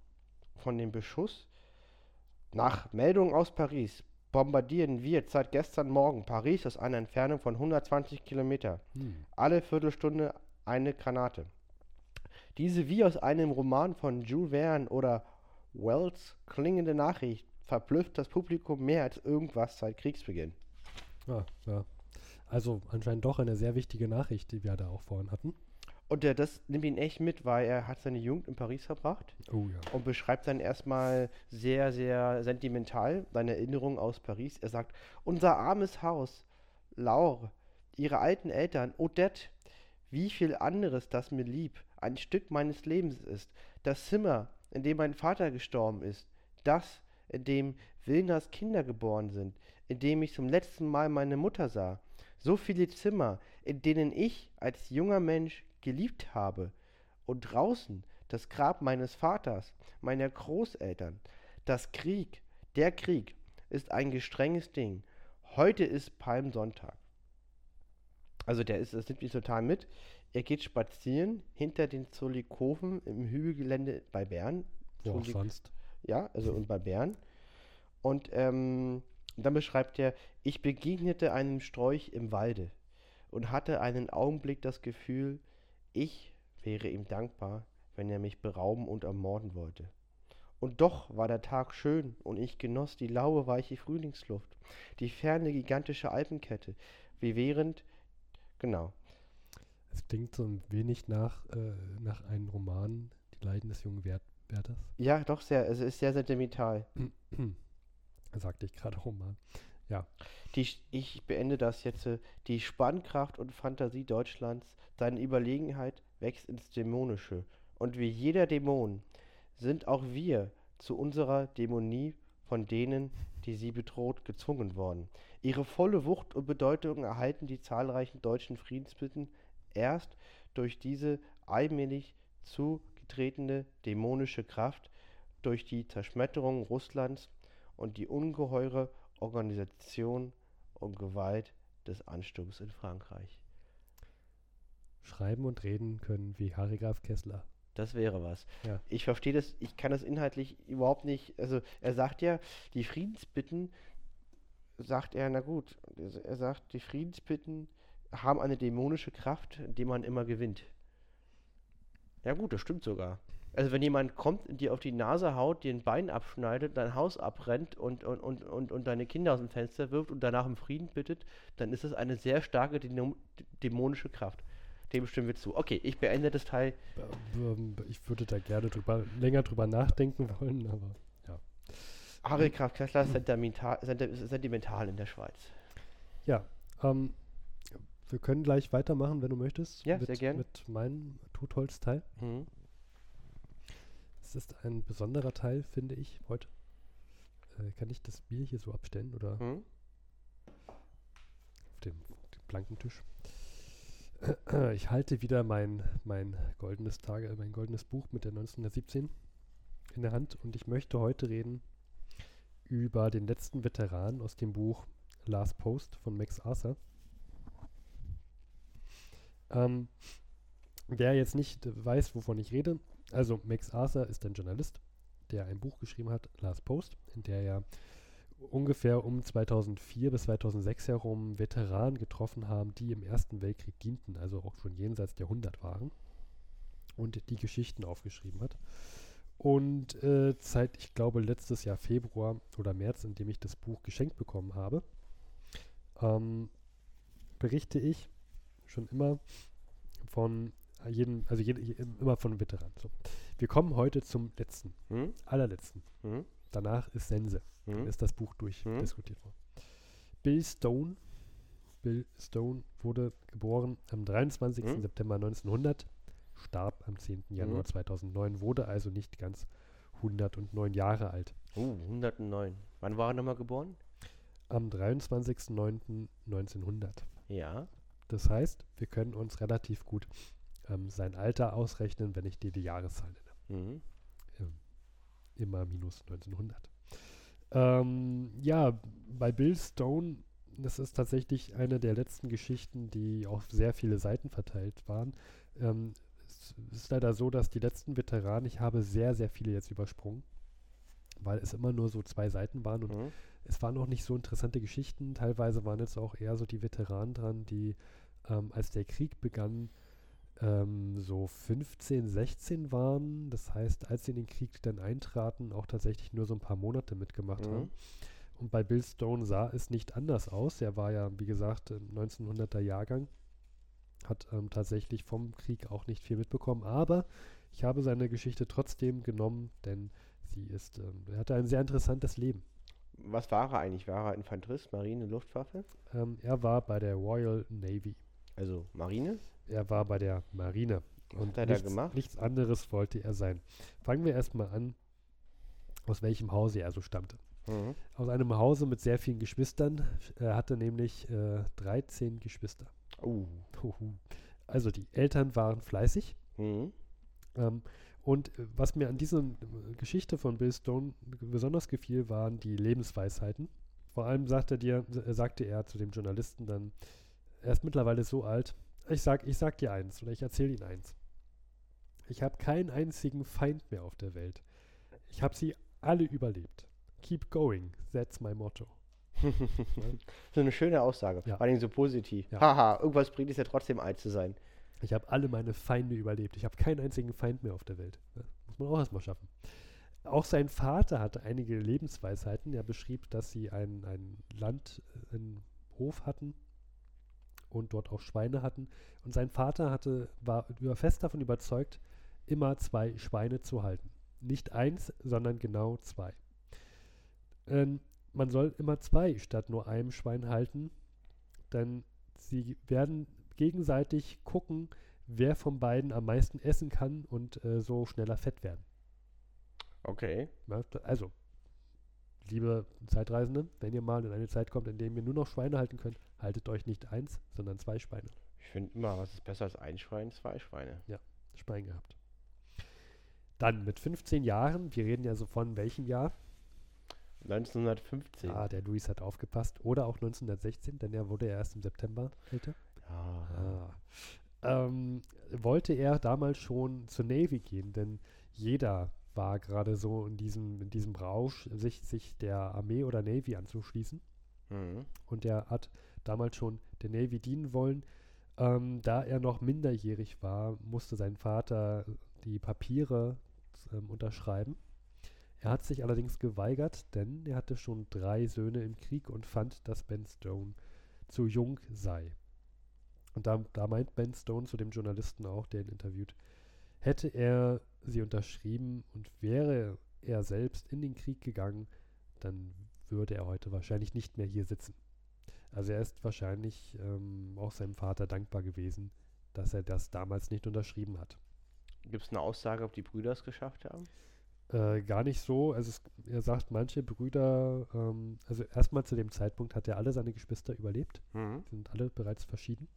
von dem Beschuss. Nach Meldung aus Paris bombardieren wir seit gestern Morgen Paris aus einer Entfernung von 120 Kilometer. Hm. Alle Viertelstunde eine Granate. Diese wie aus einem Roman von Jules Verne oder Wells klingende Nachricht verblüfft das Publikum mehr als irgendwas seit Kriegsbeginn. Ah, ja. Also anscheinend doch eine sehr wichtige Nachricht, die wir da auch vorhin hatten. Und der, das nimmt ihn echt mit, weil er hat seine Jugend in Paris verbracht Oh ja. und beschreibt dann erstmal sehr, sehr sentimental seine Erinnerungen aus Paris. Er sagt, unser armes Haus, Laure, ihre alten Eltern, Odette, wie viel anderes, das mir lieb, ein Stück meines Lebens ist, das Zimmer, in dem mein Vater gestorben ist, das, in dem Wilnas Kinder geboren sind, in dem ich zum letzten Mal meine Mutter sah, so viele Zimmer, in denen ich als junger Mensch geliebt habe, und draußen das Grab meines Vaters, meiner Großeltern. Das Krieg, der Krieg, ist ein gestrenges Ding. Heute ist Palmsonntag. Also der ist, das nimmt mich total mit. Er geht spazieren hinter den Zollikofen im Hügelgelände bei Bern. Wo auch sonst. ja, also und bei Bern. Und ähm, dann beschreibt er, ich begegnete einem Strolch im Walde und hatte einen Augenblick das Gefühl, ich wäre ihm dankbar, wenn er mich berauben und ermorden wollte. Und doch war der Tag schön und ich genoss die laue, weiche Frühlingsluft, die ferne, gigantische Alpenkette, wie während, genau, Es klingt so ein wenig nach, äh, nach einem Roman, Die Leiden des jungen Wert Werthers. ja, doch sehr, es ist sehr sentimental. Sagte ich gerade Roman. Die, Sch- ich beende das jetzt. äh, Die Spannkraft und Fantasie Deutschlands, seine Überlegenheit wächst ins Dämonische. Und wie jeder Dämon sind auch wir zu unserer Dämonie von denen, die sie bedroht, gezwungen worden. Ihre volle Wucht und Bedeutung erhalten die zahlreichen deutschen Friedensbitten erst durch diese allmählich zugetretene dämonische Kraft, durch die Zerschmetterung Russlands und die ungeheure Organisation und Gewalt des Ansturms in Frankreich. Schreiben und reden können wie Harry Graf Kessler. Das wäre was. Ja. Ich verstehe das, ich kann das inhaltlich überhaupt nicht. Also er sagt ja, die Friedensbitten, sagt er, na gut, er sagt, die Friedensbitten haben eine dämonische Kraft, die man immer gewinnt. Ja gut, das stimmt sogar. Also wenn jemand kommt und dir auf die Nase haut, dir ein Bein abschneidet, dein Haus abbrennt und, und, und, und, und deine Kinder aus dem Fenster wirft und danach um Frieden bittet, dann ist das eine sehr starke dämo- dämonische Kraft. Dem stimmen wir zu. Okay, ich beende das Teil. Ich würde da gerne drüber, länger drüber nachdenken wollen, aber Harry Graf Kessler ist sentimental, senti- sentimental in der Schweiz. ja. Ähm, wir können gleich weitermachen, wenn du möchtest. Ja, mit, sehr gern. Mit meinem Totholzteil. Mhm. Es ist ein besonderer Teil, finde ich, heute. Äh, kann ich das Bier hier so abstellen oder Mhm. auf dem, dem blanken Tisch? Ich halte wieder mein, mein goldenes Tage, mein goldenes Buch mit der 1917 in der Hand und ich möchte heute reden über den letzten Veteran aus dem Buch Last Post von Max Arthur. Ähm, wer jetzt nicht äh, weiß, wovon ich rede, also Max Arthur ist ein Journalist, der ein Buch geschrieben hat, Last Post, in der er ungefähr um 2004 bis 2006 herum Veteranen getroffen haben, die im Ersten Weltkrieg dienten, also auch schon jenseits der 100 waren und die Geschichten aufgeschrieben hat. Und äh, seit, ich glaube, letztes Jahr Februar oder März, in dem ich das Buch geschenkt bekommen habe, ähm, berichte ich schon immer von jedem, also jede, je- immer von Veteranen. So. Wir kommen heute zum letzten, Mhm. allerletzten. Mhm. Danach ist Sense. Dann Mhm. ist das Buch durch Mhm. diskutiert worden. Bill Stone. Bill Stone wurde geboren am 23. Mhm. September 1900, starb am 10. Januar Mhm. 2009, wurde also nicht ganz 109 Jahre alt. Uh, 109. Wann war er nochmal geboren? Am 23.09.1900. Ja. Das heißt, wir können uns relativ gut ähm, sein Alter ausrechnen, wenn ich dir die Jahreszahl nenne. Mhm. immer minus 1900. Ähm, ja, bei Bill Stone, das ist tatsächlich eine der letzten Geschichten, die auf sehr viele Seiten verteilt waren. Ähm, es ist leider so, dass die letzten Veteranen, ich habe sehr, sehr viele jetzt übersprungen, weil es immer nur so zwei Seiten waren und Mhm. es waren auch nicht so interessante Geschichten. Teilweise waren jetzt auch eher so die Veteranen dran, die ähm, als der Krieg begann, ähm, so 15, 16 waren. Das heißt, als sie in den Krieg dann eintraten, auch tatsächlich nur so ein paar Monate mitgemacht Mhm. haben. Und bei Bill Stone sah es nicht anders aus. Er war ja, wie gesagt, 1900er Jahrgang, hat ähm, tatsächlich vom Krieg auch nicht viel mitbekommen. Aber ich habe seine Geschichte trotzdem genommen, denn sie ist, ähm, er hatte ein sehr interessantes Leben. Was war er eigentlich? War er Infanterist, Marine, Luftwaffe? Ähm, er war bei der Royal Navy. Also Marine? Er war bei der Marine. Was Und hat er da nichts, gemacht? nichts anderes wollte er sein. Fangen wir erstmal an, aus welchem Hause er so stammte. Mhm. Aus einem Hause mit sehr vielen Geschwistern. Er hatte nämlich äh, 13 Geschwister. Huhu. Also die Eltern waren fleißig. Mhm. Ähm, und äh, was mir an dieser äh, Geschichte von Bill Stone besonders gefiel, waren die Lebensweisheiten. Vor allem sagte, dir, äh, sagte er zu dem Journalisten dann, er ist mittlerweile so alt, ich sag, ich sag dir eins oder ich erzähle Ihnen eins. Ich habe keinen einzigen Feind mehr auf der Welt. Ich habe sie alle überlebt. Keep going, that's my motto. so eine schöne Aussage. Ja. Vor allem so positiv. Ja. Haha, irgendwas bringt es ja trotzdem alt zu sein. Ich habe alle meine Feinde überlebt. Ich habe keinen einzigen Feind mehr auf der Welt. Ja, muss man auch erstmal schaffen. Auch sein Vater hatte einige Lebensweisheiten. Er beschrieb, dass sie ein, ein Land, äh, einen Hof hatten und dort auch Schweine hatten. Und sein Vater hatte, war über- fest davon überzeugt, immer zwei Schweine zu halten. Nicht eins, sondern genau zwei. Ähm, man soll immer zwei statt nur einem Schwein halten, denn sie werden gegenseitig gucken, wer von beiden am meisten essen kann und äh, so schneller fett werden. Okay. Also, liebe Zeitreisende, wenn ihr mal in eine Zeit kommt, in der ihr nur noch Schweine halten könnt, haltet euch nicht eins, sondern zwei Schweine. Ich finde immer, was ist besser als ein Schwein? Zwei Schweine. Schwein gehabt. Dann mit 15 Jahren, wir reden ja so von welchem Jahr? 1915. Ah, der Luis hat aufgepasst. Oder auch 1916, denn er wurde ja erst im September älter. Ja. Ah. Ähm, wollte er damals schon zur Navy gehen, denn jeder war gerade so in diesem, in diesem Rausch, sich, sich der Armee oder Navy anzuschließen. Mhm. Und er hat damals schon der Navy dienen wollen. Ähm, da er noch minderjährig war, musste sein Vater die Papiere ähm, unterschreiben. Er hat sich allerdings geweigert, denn er hatte schon drei Söhne im Krieg und fand, dass Ben Stone zu jung sei. Und da, da meint Ben Stone zu dem Journalisten auch, der ihn interviewt, hätte er sie unterschrieben und wäre er selbst in den Krieg gegangen, dann würde er heute wahrscheinlich nicht mehr hier sitzen. Also er ist wahrscheinlich ähm, auch seinem Vater dankbar gewesen, dass er das damals nicht unterschrieben hat. Gibt es eine Aussage, ob die Brüder es geschafft haben? Äh, gar nicht so. Also es, er sagt, manche Brüder, ähm, also erstmal zu dem Zeitpunkt hat er alle seine Geschwister überlebt. Mhm. Sind alle bereits verschieden.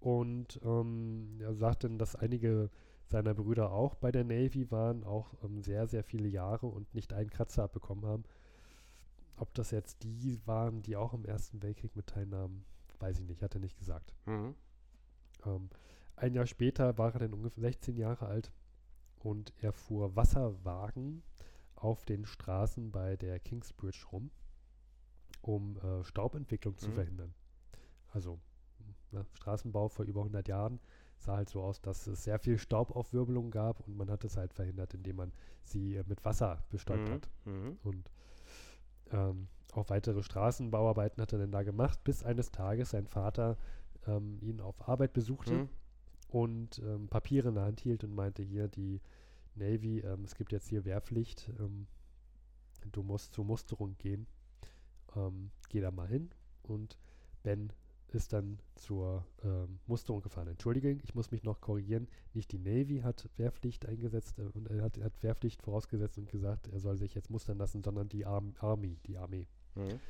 Und ähm, er sagt dann, dass einige seiner Brüder auch bei der Navy waren, auch ähm, sehr, sehr viele Jahre und nicht einen Kratzer abbekommen haben. Ob das jetzt die waren, die auch im Ersten Weltkrieg mit teilnahmen, weiß ich nicht, hat er nicht gesagt. Mhm. Ähm, ein Jahr später war er dann ungefähr 16 Jahre alt und er fuhr Wasserwagen auf den Straßen bei der Kingsbridge rum, um äh, Staubentwicklung zu Mhm. verhindern. Also ne, Straßenbau vor über 100 Jahren sah halt so aus, dass es sehr viel Staubaufwirbelung gab und man hat es halt verhindert, indem man sie äh, mit Wasser bestäubt Mhm. hat. Mhm. Und ähm, auch weitere Straßenbauarbeiten hat er dann da gemacht, bis eines Tages sein Vater ähm, ihn auf Arbeit besuchte Mhm. und ähm, Papiere in der Hand hielt und meinte, hier die Navy, ähm, es gibt jetzt hier Wehrpflicht, ähm, du musst zur Musterung gehen, ähm, geh da mal hin und Ben ist dann zur ähm, Musterung gefahren. Entschuldigung, ich muss mich noch korrigieren, nicht die Navy hat Wehrpflicht eingesetzt äh, und er hat, hat Wehrpflicht vorausgesetzt und gesagt, er soll sich jetzt mustern lassen, sondern die Arm Army, die Armee. Mhm.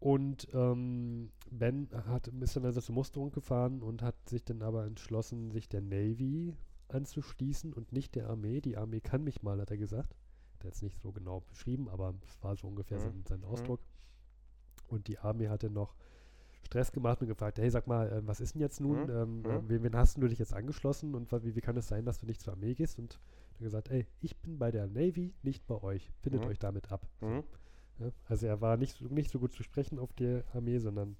Und ähm, Ben hat, ist dann also zur Musterung gefahren und hat sich dann aber entschlossen, sich der Navy anzuschließen und nicht der Armee. Die Armee kann mich mal, hat er gesagt. Hat er jetzt nicht so genau beschrieben, aber es war so ungefähr Mhm. sein, sein Mhm. Ausdruck. Und die Armee hatte noch Stress gemacht und gefragt, hey, sag mal, äh, was ist denn jetzt nun? Mhm. Ähm, Mhm. wen, wen hast du dich jetzt angeschlossen und wie, wie kann es sein, dass du nicht zur Armee gehst? Und er hat gesagt, ey, ich bin bei der Navy, nicht bei euch. Findet Mhm. euch damit ab. So. Ja, also er war nicht so, nicht so gut zu sprechen auf die Armee, sondern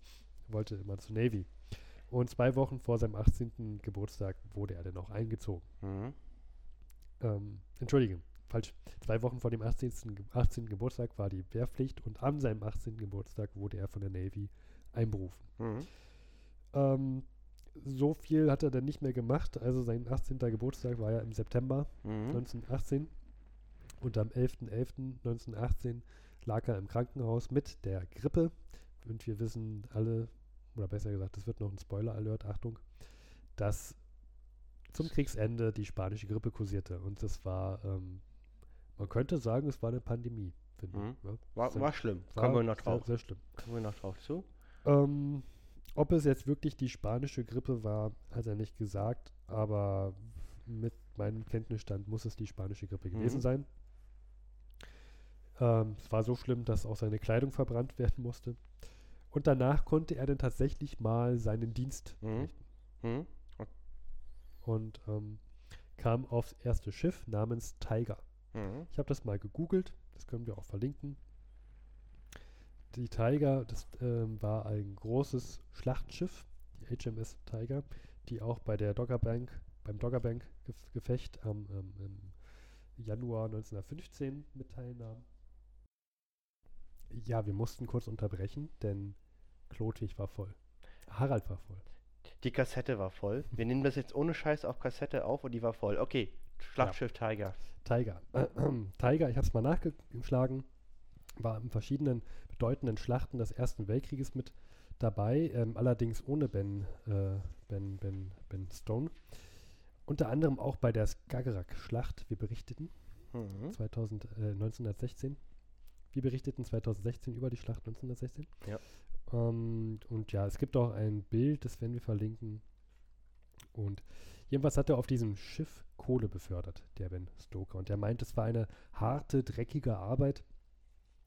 wollte immer zur Navy. Und zwei Wochen vor seinem 18. Geburtstag wurde er dann auch eingezogen. Mhm. Ähm, Entschuldige, falsch, zwei Wochen vor dem 18. Ge- 18. Geburtstag war die Wehrpflicht und an seinem 18. Geburtstag wurde er von der Navy einberufen. Mhm. Ähm, so viel hat er dann nicht mehr gemacht. Also sein 18. Geburtstag war ja im September Mhm. 1918. Und am 11.11.1918 lag er im Krankenhaus mit der Grippe. Und wir wissen alle, oder besser gesagt, das wird noch ein Spoiler-Alert, Achtung, dass zum Kriegsende die spanische Grippe kursierte. Und das war, ähm, man könnte sagen, es war eine Pandemie. Finde Mhm. ich, ja. War, Sehr- war schlimm. war Kommen wir noch sehr, drauf. Sehr schlimm. Kommen wir noch drauf zu. Ähm, ob es jetzt wirklich die spanische Grippe war, hat er nicht gesagt, aber mit meinem Kenntnisstand muss es die spanische Grippe gewesen Mhm. sein. Ähm, es war so schlimm, dass auch seine Kleidung verbrannt werden musste. Und danach konnte er dann tatsächlich mal seinen Dienst Mhm. verrichten Mhm. und ähm, kam aufs erste Schiff namens Tiger. Mhm. Ich habe das mal gegoogelt, das können wir auch verlinken. Die Tiger, das ähm, war ein großes Schlachtschiff, die HMS Tiger, die auch bei der Doggerbank, beim Doggerbank-Gefecht am ähm, im Januar 1915 mit teilnahm. Ja, wir mussten kurz unterbrechen, denn Klotig war voll. Harald war voll. Die Kassette war voll. Wir nehmen das jetzt ohne Scheiß auf Kassette auf und die war voll. Okay, Schlachtschiff Tiger. Tiger. Tiger, ich habe es mal nachgeschlagen, war in verschiedenen bedeutenden Schlachten des Ersten Weltkrieges mit dabei, ähm, allerdings ohne Ben, äh, ben, ben, ben Stone. Unter anderem auch bei der Skagerrak-Schlacht, wir berichteten, Mhm. 2000, äh, 1916. Wir berichteten 2016 über die Schlacht 1916. Ja. Ähm, und ja, es gibt auch ein Bild, das werden wir verlinken. Und jedenfalls hat er auf diesem Schiff Kohle befördert, der Ben Stoker. Und er meint, es war eine harte, dreckige Arbeit.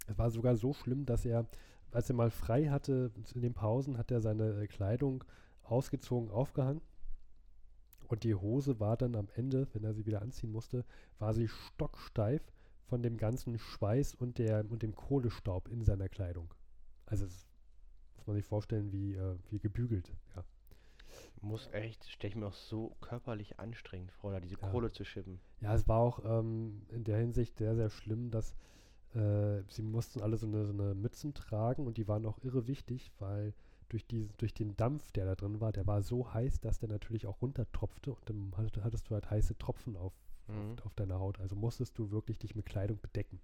Es war sogar so schlimm, dass er, als er mal frei hatte, in den Pausen, hat er seine äh, Kleidung ausgezogen, aufgehangen. Und die Hose war dann am Ende, wenn er sie wieder anziehen musste, war sie stocksteif von dem ganzen Schweiß und, der, und dem Kohlestaub in seiner Kleidung. Also es muss man sich vorstellen, wie, äh, wie gebügelt. Ja. Muss echt, stelle ich mir auch so körperlich anstrengend vor, da diese Ja. Kohle zu schippen. ja, es war auch ähm, in der Hinsicht sehr, sehr schlimm, dass äh, sie mussten alle so eine, so eine Mützen tragen und die waren auch irre wichtig, weil durch, die, durch den Dampf, der da drin war, der war so heiß, dass der natürlich auch runtertropfte und dann hattest, du halt heiße Tropfen auf, Mhm. auf deiner Haut. Also musstest du wirklich dich mit Kleidung bedecken.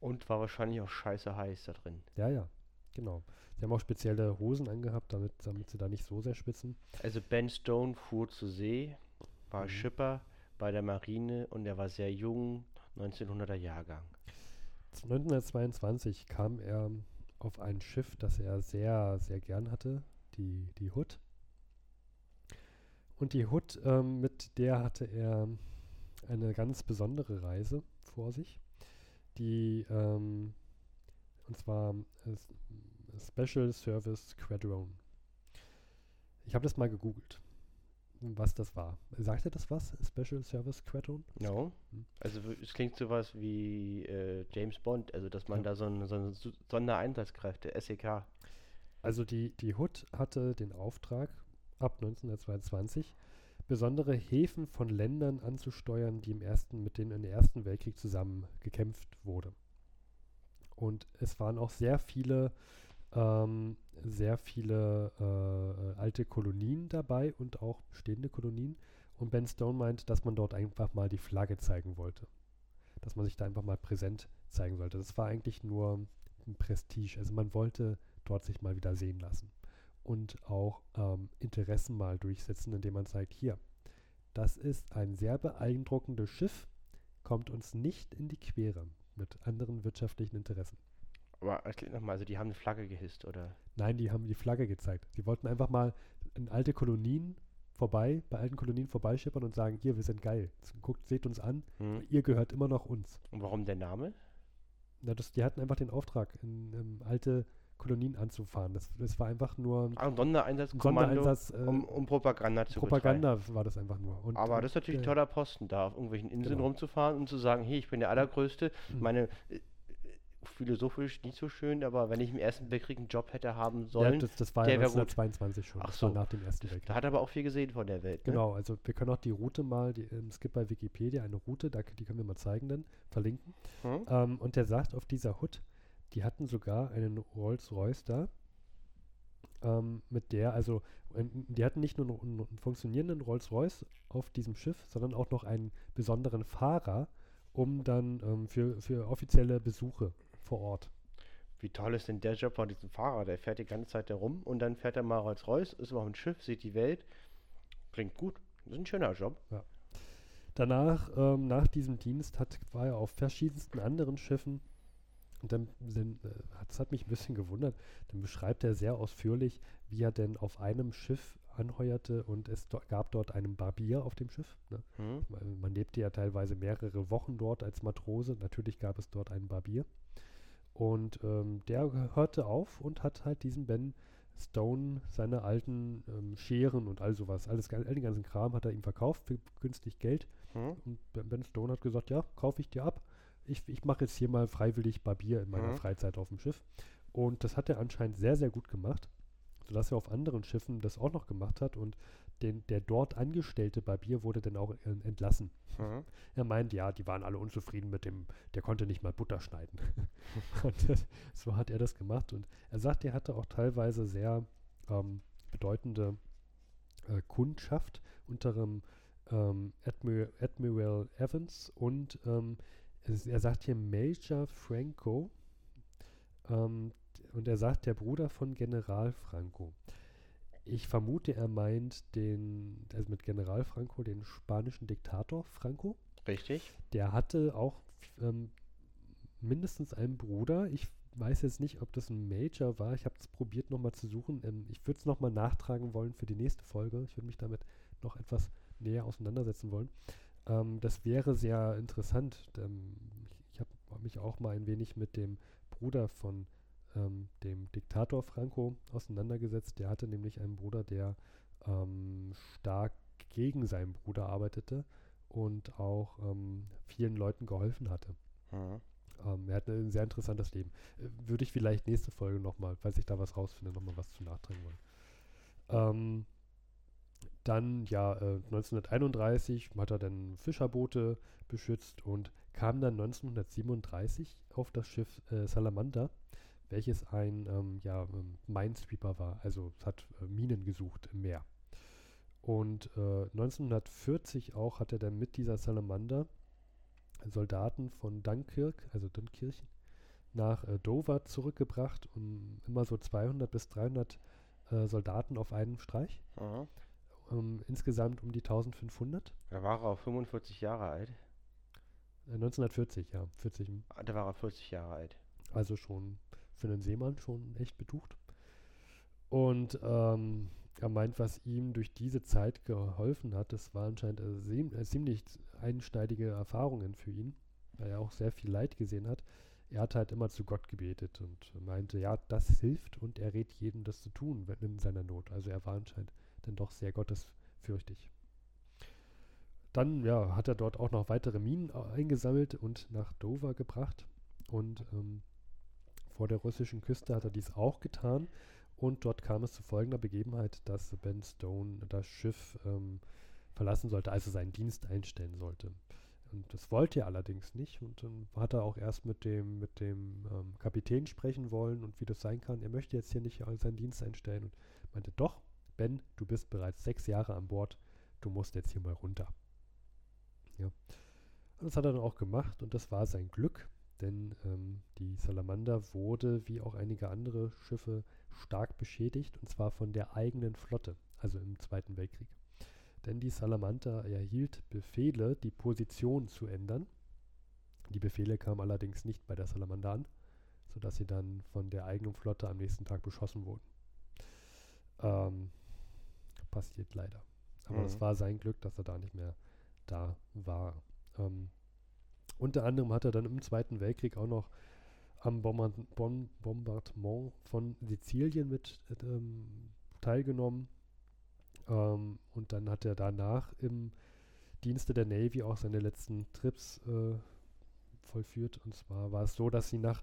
Und war wahrscheinlich auch scheiße heiß da drin. Ja, ja, genau. Sie haben auch spezielle Hosen angehabt, damit, damit sie da nicht so sehr schwitzen. Also Ben Stone fuhr zur See, war Mhm. Schipper bei der Marine und er war sehr jung, 1900er Jahrgang. 1922 kam er auf ein Schiff, das er sehr, sehr gern hatte, die, die Hood. Und die Hood, ähm, mit der hatte er eine ganz besondere Reise vor sich, die, ähm, und zwar äh, S- Special Service Squadron. Ich habe das mal gegoogelt, was das war. Sagt er das was? Special Service Squadron? No. Hm. Also es klingt sowas wie äh, James Bond, also dass man Ja. da so eine, so eine Su- Sondereinsatzkräfte, SEK. Also die, die Hood hatte den Auftrag, ab 1922 besondere Häfen von Ländern anzusteuern, die im ersten, mit denen im Ersten Weltkrieg zusammen gekämpft wurde. Und es waren auch sehr viele, ähm, sehr viele äh, alte Kolonien dabei und auch bestehende Kolonien. Und Ben Stone meint, dass man dort einfach mal die Flagge zeigen wollte. Dass man sich da einfach mal präsent zeigen sollte. Das war eigentlich nur ein Prestige. Also man wollte dort sich mal wieder sehen lassen. Und auch ähm, Interessen mal durchsetzen, indem man sagt, hier, das ist ein sehr beeindruckendes Schiff, kommt uns nicht in die Quere mit anderen wirtschaftlichen Interessen. Aber erklär nochmal, also die haben eine Flagge gehisst, oder? Nein, die haben die Flagge gezeigt. Sie wollten einfach mal in alte Kolonien vorbei, bei alten Kolonien vorbeischippern und sagen, hier, wir sind geil. Guckt, seht uns an, Hm. ihr gehört immer noch uns. Und warum der Name? Na, das, die hatten einfach den Auftrag, in, in alte Kolonien anzufahren. Das, das war einfach nur Ah, ein ein Sondereinsatzkommando, Sondereinsatz. Äh, um, um Propaganda zu betreiben. Propaganda war das einfach nur. Und, Aber das ist natürlich ein äh, toller Posten, da auf irgendwelchen Inseln genau. rumzufahren und zu sagen, hey, ich bin der Allergrößte. Mhm. Meine äh, philosophisch nicht so schön, aber wenn ich im Ersten Weltkrieg einen Job hätte haben Ja, sollen, das, das war der ja wär gut. 1922 schon. Ach das war so. nach dem Ersten Weltkrieg. da hat er aber auch viel gesehen von der Welt. Ne? Genau, also wir können auch die Route mal, die, ähm, es gibt bei Wikipedia eine Route, da, die können wir mal zeigen dann, verlinken. Hm? Ähm, und der sagt auf dieser Hood, die hatten sogar einen Rolls-Royce da, ähm, mit der, also ähm, die hatten nicht nur einen, einen funktionierenden Rolls-Royce auf diesem Schiff, sondern auch noch einen besonderen Fahrer, um dann ähm, für, für offizielle Besuche vor Ort. Wie toll ist denn der Job von diesem Fahrer? Der fährt die ganze Zeit da rum und dann fährt er mal Rolls-Royce, ist auf dem Schiff, sieht die Welt. Klingt gut. Das ist ein schöner Job. Danach, ähm, nach diesem Dienst, hat, war er auf verschiedensten anderen Schiffen. Und dann sind, äh, das hat mich ein bisschen gewundert. Dann beschreibt er sehr ausführlich, wie er denn auf einem Schiff anheuerte und es do gab dort einen Barbier auf dem Schiff. Ne? Hm? Man, man lebte ja teilweise mehrere Wochen dort als Matrose. Natürlich gab es dort einen Barbier. Und ähm, der hörte auf und hat halt diesen Ben Stone seine alten ähm, Scheren und all sowas, alles, all den ganzen Kram hat er ihm verkauft für günstig Geld. Hm? Und Ben Stone hat gesagt, ja, kaufe ich dir ab. Ich, ich mache jetzt hier mal freiwillig Barbier in meiner Mhm. Freizeit auf dem Schiff. Und das hat er anscheinend sehr, sehr gut gemacht, sodass er auf anderen Schiffen das auch noch gemacht hat. Und den, der dort angestellte Barbier wurde dann auch äh, entlassen. Hm? Er meint, ja, die waren alle unzufrieden mit dem, der konnte nicht mal Butter schneiden. und das, so hat er das gemacht. Und er sagt, er hatte auch teilweise sehr ähm, bedeutende äh, Kundschaft unter dem ähm, Admiral, Admiral Evans und ähm, es, er sagt hier Major Franco. Ähm, und er sagt der Bruder von General Franco. Ich vermute, er meint den, also mit General Franco, den spanischen Diktator Franco. Richtig. Der hatte auch ähm, mindestens einen Bruder. Ich weiß jetzt nicht, ob das ein Major war. Ich habe es probiert nochmal zu suchen. Ähm, ich würde es nochmal nachtragen wollen für die nächste Folge. Ich würde mich damit noch etwas näher auseinandersetzen wollen. Ähm, das wäre sehr interessant. Ähm, ich ich habe mich auch mal ein wenig mit dem Bruder von ähm, dem Diktator Franco auseinandergesetzt. Der hatte nämlich einen Bruder, der ähm, stark gegen seinen Bruder arbeitete und auch ähm, vielen Leuten geholfen hatte. Hm? Ähm, er hat ein sehr interessantes Leben. Äh, Würde ich vielleicht nächste Folge nochmal, falls ich da was rausfinde, nochmal was zu nachtragen wollen. Ähm, dann, ja, äh, 1931 hat er dann Fischerboote beschützt und kam dann 1937 auf das Schiff äh, Salamander, welches ein ähm, ja, ähm, Minesweeper war. Also es hat äh, Minen gesucht im Meer. Und äh, 1940 auch hat er dann mit dieser Salamander Soldaten von Dunkirk, also Dunkirchen, nach äh, Dover zurückgebracht, um immer so 200 bis 300 äh, Soldaten auf einen Streich. Hm? Ähm, insgesamt um die 1500. Da war er auch 45 Jahre alt. Äh, 1940, ja, 40, Ah, Da war er 40 Jahre alt. also schon für einen Seemann schon echt betucht. Und ähm, er meint, was ihm durch diese Zeit geholfen hat, das war anscheinend äh, äh, ziemlich einschneidige Erfahrungen für ihn, weil er auch sehr viel Leid gesehen hat. Er hat halt immer zu Gott gebetet und meinte, ja, das hilft und er rät jedem, das zu tun in seiner Not. Also er war anscheinend dann doch sehr gottesfürchtig. Dann ja, hat er dort auch noch weitere Minen äh, eingesammelt und nach Dover gebracht. Und ähm, vor der russischen Küste hat er dies auch getan. Und dort kam es zu folgender Begebenheit, dass Ben Stone das Schiff ähm, verlassen sollte, also seinen Dienst einstellen sollte. Und das wollte er allerdings nicht. Und dann hat er auch erst mit dem, mit dem ähm, Kapitän sprechen wollen und wie das sein kann. Er möchte jetzt hier nicht seinen Dienst einstellen und meinte, doch, Ben, du bist bereits sechs Jahre an Bord, du musst jetzt hier mal runter. Ja. Und das hat er dann auch gemacht und das war sein Glück, denn ähm, die Salamander wurde, wie auch einige andere Schiffe, stark beschädigt und zwar von der eigenen Flotte, also im Zweiten Weltkrieg. Denn die Salamander erhielt Befehle, die Position zu ändern. Die Befehle kamen allerdings nicht bei der Salamander an, sodass sie dann von der eigenen Flotte am nächsten Tag beschossen wurden. Ähm, passiert leider. Aber es Mhm. war sein Glück, dass er da nicht mehr da war. Ähm, unter anderem hat er dann im Zweiten Weltkrieg auch noch am Bombard Bom Bombardement von Sizilien mit ähm, teilgenommen. Ähm, und dann hat er danach im Dienste der Navy auch seine letzten Trips äh, vollführt. Und zwar war es so, dass sie nach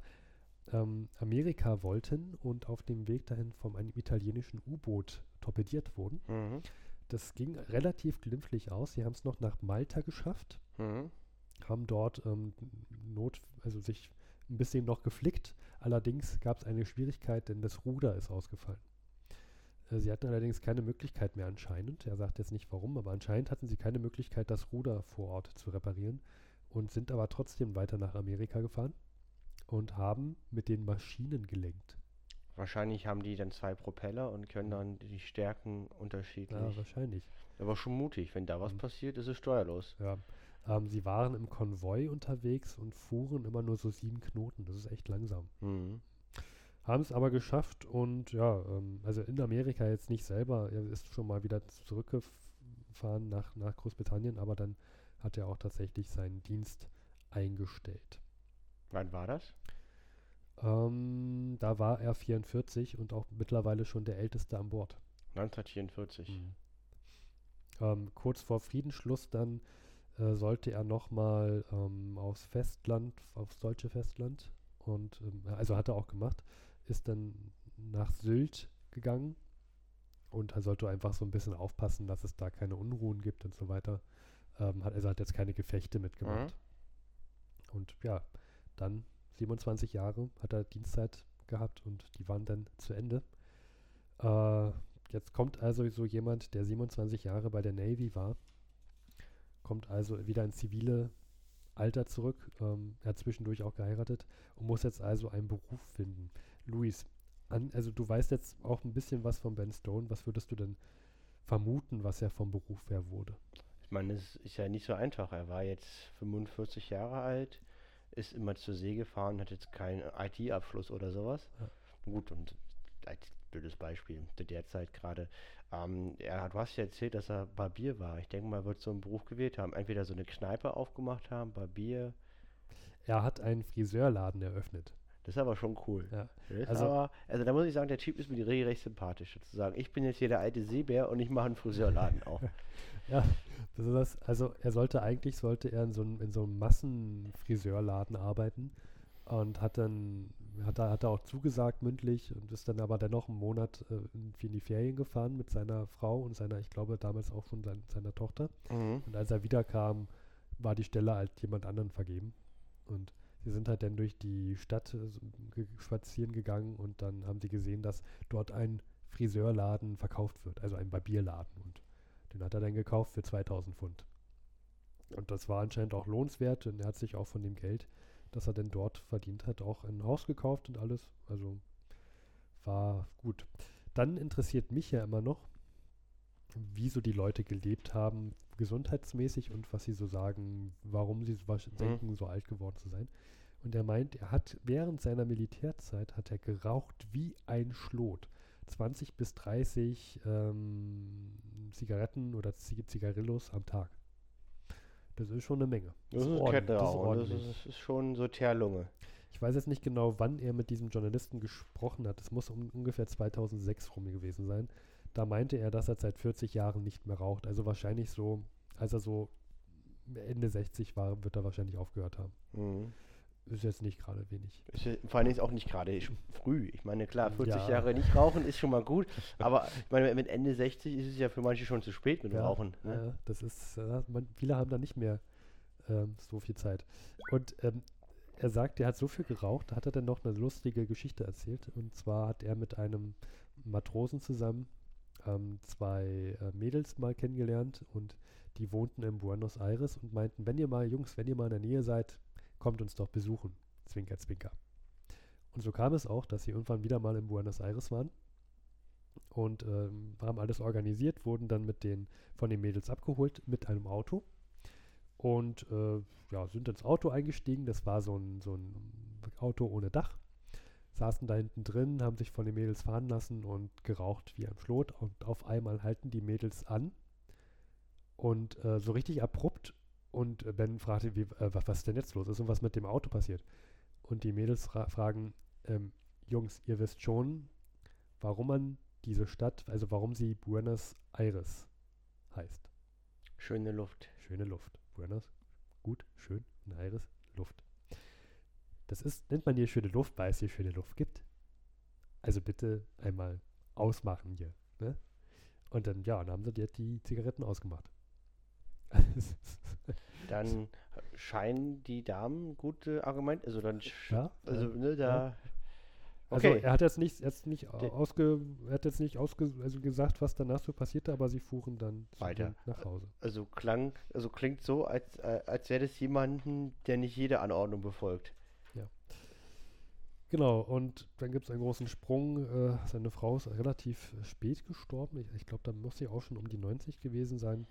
ähm, Amerika wollten und auf dem Weg dahin von einem italienischen U-Boot torpediert wurden. Mhm. Das ging relativ glimpflich aus. Sie haben es noch nach Malta geschafft, Mhm. Haben dort ähm, Not, also sich ein bisschen noch geflickt. Allerdings gab es eine Schwierigkeit, denn das Ruder ist ausgefallen. Äh, Sie hatten allerdings keine Möglichkeit mehr anscheinend. Er sagt jetzt nicht warum, aber anscheinend hatten sie keine Möglichkeit, das Ruder vor Ort zu reparieren und sind aber trotzdem weiter nach Amerika gefahren und haben mit den Maschinen gelenkt. Wahrscheinlich haben die dann zwei Propeller und können dann die Stärken Ja, unterschiedlich. wahrscheinlich. Aber schon mutig, wenn da was Mhm. passiert, ist es steuerlos. Ja. Ähm, sie waren im Konvoi unterwegs und fuhren immer nur so sieben Knoten. Das ist echt langsam. Mhm. Haben es aber geschafft und ja, ähm, also in Amerika jetzt nicht selber. Er ist schon mal wieder zurückgefahren nach, nach Großbritannien, aber dann hat er auch tatsächlich seinen Dienst eingestellt. Wann war das? Ähm, da war er 44 und auch mittlerweile schon der Älteste an Bord. 1944. Mhm. Ähm, kurz vor Friedensschluss dann äh, sollte er nochmal ähm, aufs Festland, aufs deutsche Festland und ähm, also hat er auch gemacht, ist dann nach Sylt gegangen und er sollte einfach so ein bisschen aufpassen, dass es da keine Unruhen gibt und so weiter. Ähm, hat, also hat jetzt keine Gefechte mitgemacht. Und ja, dann 27 Jahre hat er Dienstzeit gehabt und die waren dann zu Ende. Äh, jetzt kommt also so jemand, der 27 Jahre bei der Navy war, kommt also wieder ins zivile Alter zurück. Ähm, er hat zwischendurch auch geheiratet und muss jetzt also einen Beruf finden. Luis, an, also du weißt jetzt auch ein bisschen was von Ben Stone. Was würdest du denn vermuten, was er vom Beruf her wurde? Ich meine, es ist ja nicht so einfach. Er war jetzt 45 Jahre alt, ist immer zur See gefahren, hat jetzt keinen IT-Abschluss oder sowas. Ja. Gut, und blödes Beispiel, zu der Zeit gerade. Ähm, er, du hast ja erzählt, dass er Barbier war. Ich denke mal, wird so einen Beruf gewählt haben. Entweder so eine Kneipe aufgemacht haben, Barbier. Er hat einen Friseurladen eröffnet. Das ist aber schon cool. Ja. Also- aber, also da muss ich sagen, der Typ ist mir regelrecht sympathisch. Zu sagen, ich bin jetzt hier der alte Seebär und ich mache einen Friseurladen auf. Ja, das ist das. Also er sollte eigentlich sollte er in so einem, in so einem Massenfriseurladen arbeiten und hat dann hat er, hat er auch zugesagt mündlich und ist dann aber dennoch einen Monat äh, irgendwie in die Ferien gefahren mit seiner Frau und seiner, ich glaube damals auch schon sein, seiner Tochter. Mhm. Und als er wiederkam, war die Stelle halt jemand anderen vergeben. Und sie sind halt dann durch die Stadt äh, spazieren gegangen und dann haben sie gesehen, dass dort ein Friseurladen verkauft wird, also ein Barbierladen. Und den hat er dann gekauft für 2000 Pfund. Und das war anscheinend auch lohnenswert und er hat sich auch von dem Geld, das er denn dort verdient hat, auch ein Haus gekauft und alles. Also war gut. Dann interessiert mich ja immer noch, wie so die Leute gelebt haben, gesundheitsmäßig und was sie so sagen, warum sie so wasch- denken, so alt geworden zu sein. Und er meint, er hat während seiner Militärzeit hat er geraucht wie ein Schlot. 20 bis 30 ähm, Zigaretten oder Zig Zigarillos am Tag. Das ist schon eine Menge. Das ist ordentlich, Kette das ist auch. Das ist, ist schon so Teerlunge. Ich weiß jetzt nicht genau, wann er mit diesem Journalisten gesprochen hat. Es muss um ungefähr 2006 rum gewesen sein. Da meinte er, dass er seit 40 Jahren nicht mehr raucht. Also wahrscheinlich so, als er so Ende 60 war, wird er wahrscheinlich aufgehört haben. Mhm. Ist jetzt nicht gerade wenig. Vor allem ist auch nicht gerade früh. Ich meine, klar, 40 Ja. Jahre nicht rauchen ist schon mal gut, aber ich meine, mit Ende 60 ist es ja für manche schon zu spät mit Ja, Rauchen. Ne? Ja, das ist, man, viele haben da nicht mehr ähm, so viel Zeit. Und ähm, er sagt, er hat so viel geraucht, da hat er dann noch eine lustige Geschichte erzählt. Und zwar hat er mit einem Matrosen zusammen ähm, zwei äh, Mädels mal kennengelernt und die wohnten in Buenos Aires und meinten, wenn ihr mal, Jungs, wenn ihr mal in der Nähe seid, kommt uns doch besuchen. Zwinker, zwinker. Und so kam es auch, dass sie irgendwann wieder mal in Buenos Aires waren und ähm, haben alles organisiert, wurden dann mit den von den Mädels abgeholt mit einem Auto und äh, ja, sind ins Auto eingestiegen. Das war so ein, so ein Auto ohne Dach. Saßen da hinten drin, haben sich von den Mädels fahren lassen und geraucht wie ein Schlot. Und auf einmal halten die Mädels an und äh, so richtig abrupt. Und äh, Ben fragte, wie, äh, was, denn jetzt los ist und was mit dem Auto passiert. Und die Mädels fra fragen, ähm, Jungs, ihr wisst schon, warum man diese Stadt, also warum sie Buenos Aires heißt. Schöne Luft. Schöne Luft. Buenos, gut, schön, und Aires, Luft. das ist, nennt man hier schöne Luft, weil es hier schöne Luft gibt. Also bitte einmal ausmachen hier. Ne? Und dann, ja, dann haben sie die, die Zigaretten ausgemacht. Dann scheinen die Damen gute Argumente, also dann, Ja, also ja, ne, da, Also okay, er hat jetzt nicht, jetzt nicht ausge, er hat jetzt nicht ausge, also gesagt, was danach so passierte, aber sie fuhren dann Weiter. nach Hause. also klang, also klingt so, als, äh, als wäre das jemanden, der nicht jede Anordnung befolgt. Genau, und dann gibt es einen großen Sprung. Äh, seine Frau ist relativ äh, spät gestorben. Ich, ich glaube, da muss sie auch schon um die 90 gewesen sein.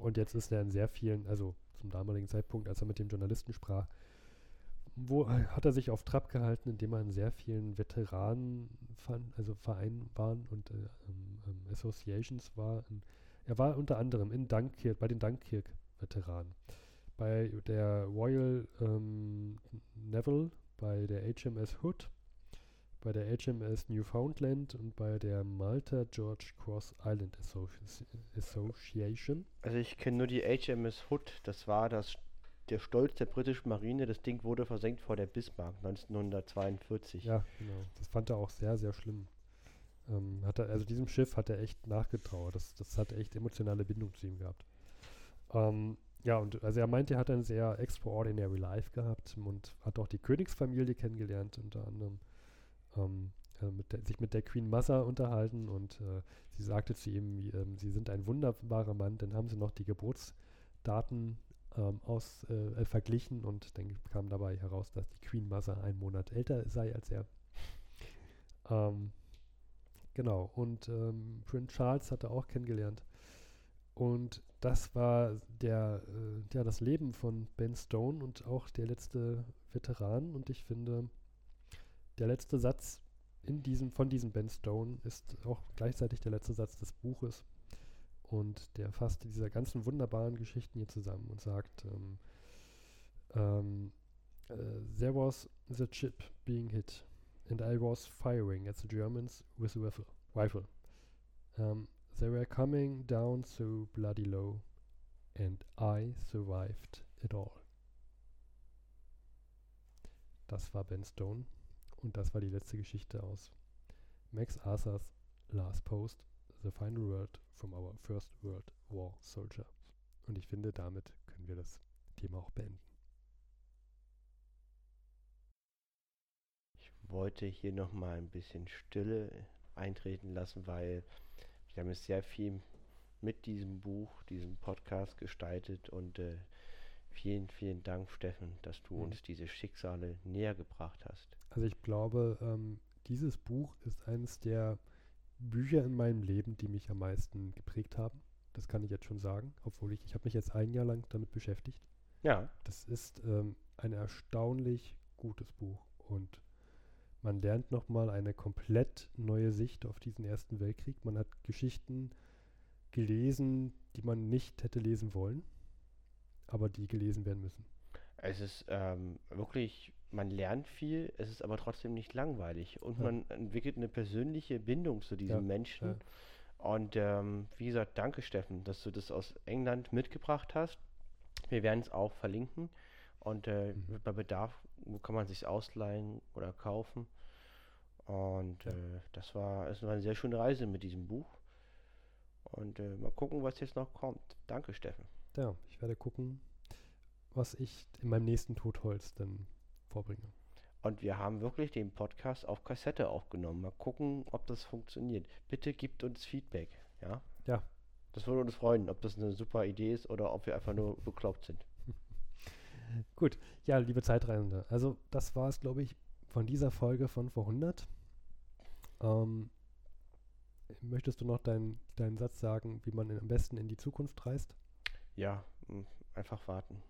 Und jetzt ist er in sehr vielen, also zum damaligen Zeitpunkt, als er mit dem Journalisten sprach, wo hat er sich auf Trab gehalten, indem er in sehr vielen Veteranen, also Vereinen waren und äh, ähm, ähm, Associations war. Er war unter anderem in Dunkirk, bei den Dunkirk-Veteranen, bei der Royal ähm, Naval, bei der HMS Hood, bei der HMS Newfoundland und bei der Malta George Cross Island Associ Association. Also ich kenne nur die HMS Hood, das war das, der Stolz der britischen Marine, das Ding wurde versenkt vor der Bismarck 1942. Ja, genau. Das fand er auch sehr, sehr schlimm. Ähm, hat er, also diesem Schiff hat er echt nachgetrauert. Das, das hat echt emotionale Bindung zu ihm gehabt. Ähm, ja, und also er meinte, er hat ein sehr extraordinary life gehabt und hat auch die Königsfamilie kennengelernt, unter anderem ähm, äh, mit der, sich mit der Queen Massa unterhalten und äh, sie sagte zu ihm, wie, ähm, sie sind ein wunderbarer Mann, dann haben sie noch die Geburtsdaten ähm, aus, äh, verglichen und dann kam dabei heraus, dass die Queen Massa einen Monat älter sei als er. Ähm, genau, und ähm, Prince Charles hat er auch kennengelernt. Und das war der, äh, ja, das Leben von Ben Stone und auch der letzte Veteran. Und ich finde, der letzte Satz in diesem, von diesem Ben Stone ist auch gleichzeitig der letzte Satz des Buches. Und der fasst diese ganzen wunderbaren Geschichten hier zusammen und sagt, ähm, ähm, äh, there was the ship being hit and I was firing at the Germans with a rifle. rifle. Um, they were coming down so bloody low and I survived it all. Das war Ben Stone und das war die letzte Geschichte aus Max Arthurs Last Post, The Final Word from Our First World War Soldier. Und ich finde, damit können wir das Thema auch beenden. Ich wollte hier nochmal ein bisschen Stille eintreten lassen, weil wir haben jetzt sehr viel mit diesem Buch, diesem Podcast gestaltet und äh, vielen, vielen Dank, Steffen, dass du Mhm. uns diese Schicksale näher gebracht hast. Also ich glaube, ähm, dieses Buch ist eines der Bücher in meinem Leben, die mich am meisten geprägt haben. Das kann ich jetzt schon sagen, obwohl ich, ich habe mich jetzt ein Jahr lang damit beschäftigt. Ja, Das ist ähm, ein erstaunlich gutes Buch und man lernt nochmal eine komplett neue Sicht auf diesen Ersten Weltkrieg. Man hat Geschichten gelesen, die man nicht hätte lesen wollen, aber die gelesen werden müssen. es ist ähm, wirklich, man lernt viel, es ist aber trotzdem nicht langweilig und Ja. man entwickelt eine persönliche Bindung zu diesem Ja, Menschen. ja. Und ähm, wie gesagt, danke Steffen, dass du das aus England mitgebracht hast. Wir werden es auch verlinken und äh, Mhm. bei Bedarf kann man sich ausleihen oder kaufen. Und äh, das war, es war eine sehr schöne Reise mit diesem Buch. Und äh, mal gucken, was jetzt noch kommt. Danke Steffen. Ja, ich werde gucken, was ich in meinem nächsten Totholz dann vorbringe. Und wir haben wirklich den Podcast auf Kassette aufgenommen. Mal gucken, ob das funktioniert. Bitte gebt uns Feedback, ja? Ja. Das würde uns freuen, ob das eine super Idee ist oder ob wir einfach nur bekloppt sind. Gut, ja, liebe Zeitreisende, also das war es, glaube ich, von dieser Folge von vor 100. Ähm, möchtest du noch deinen deinen Satz sagen, wie man am besten in die Zukunft reist? Ja, m, einfach warten.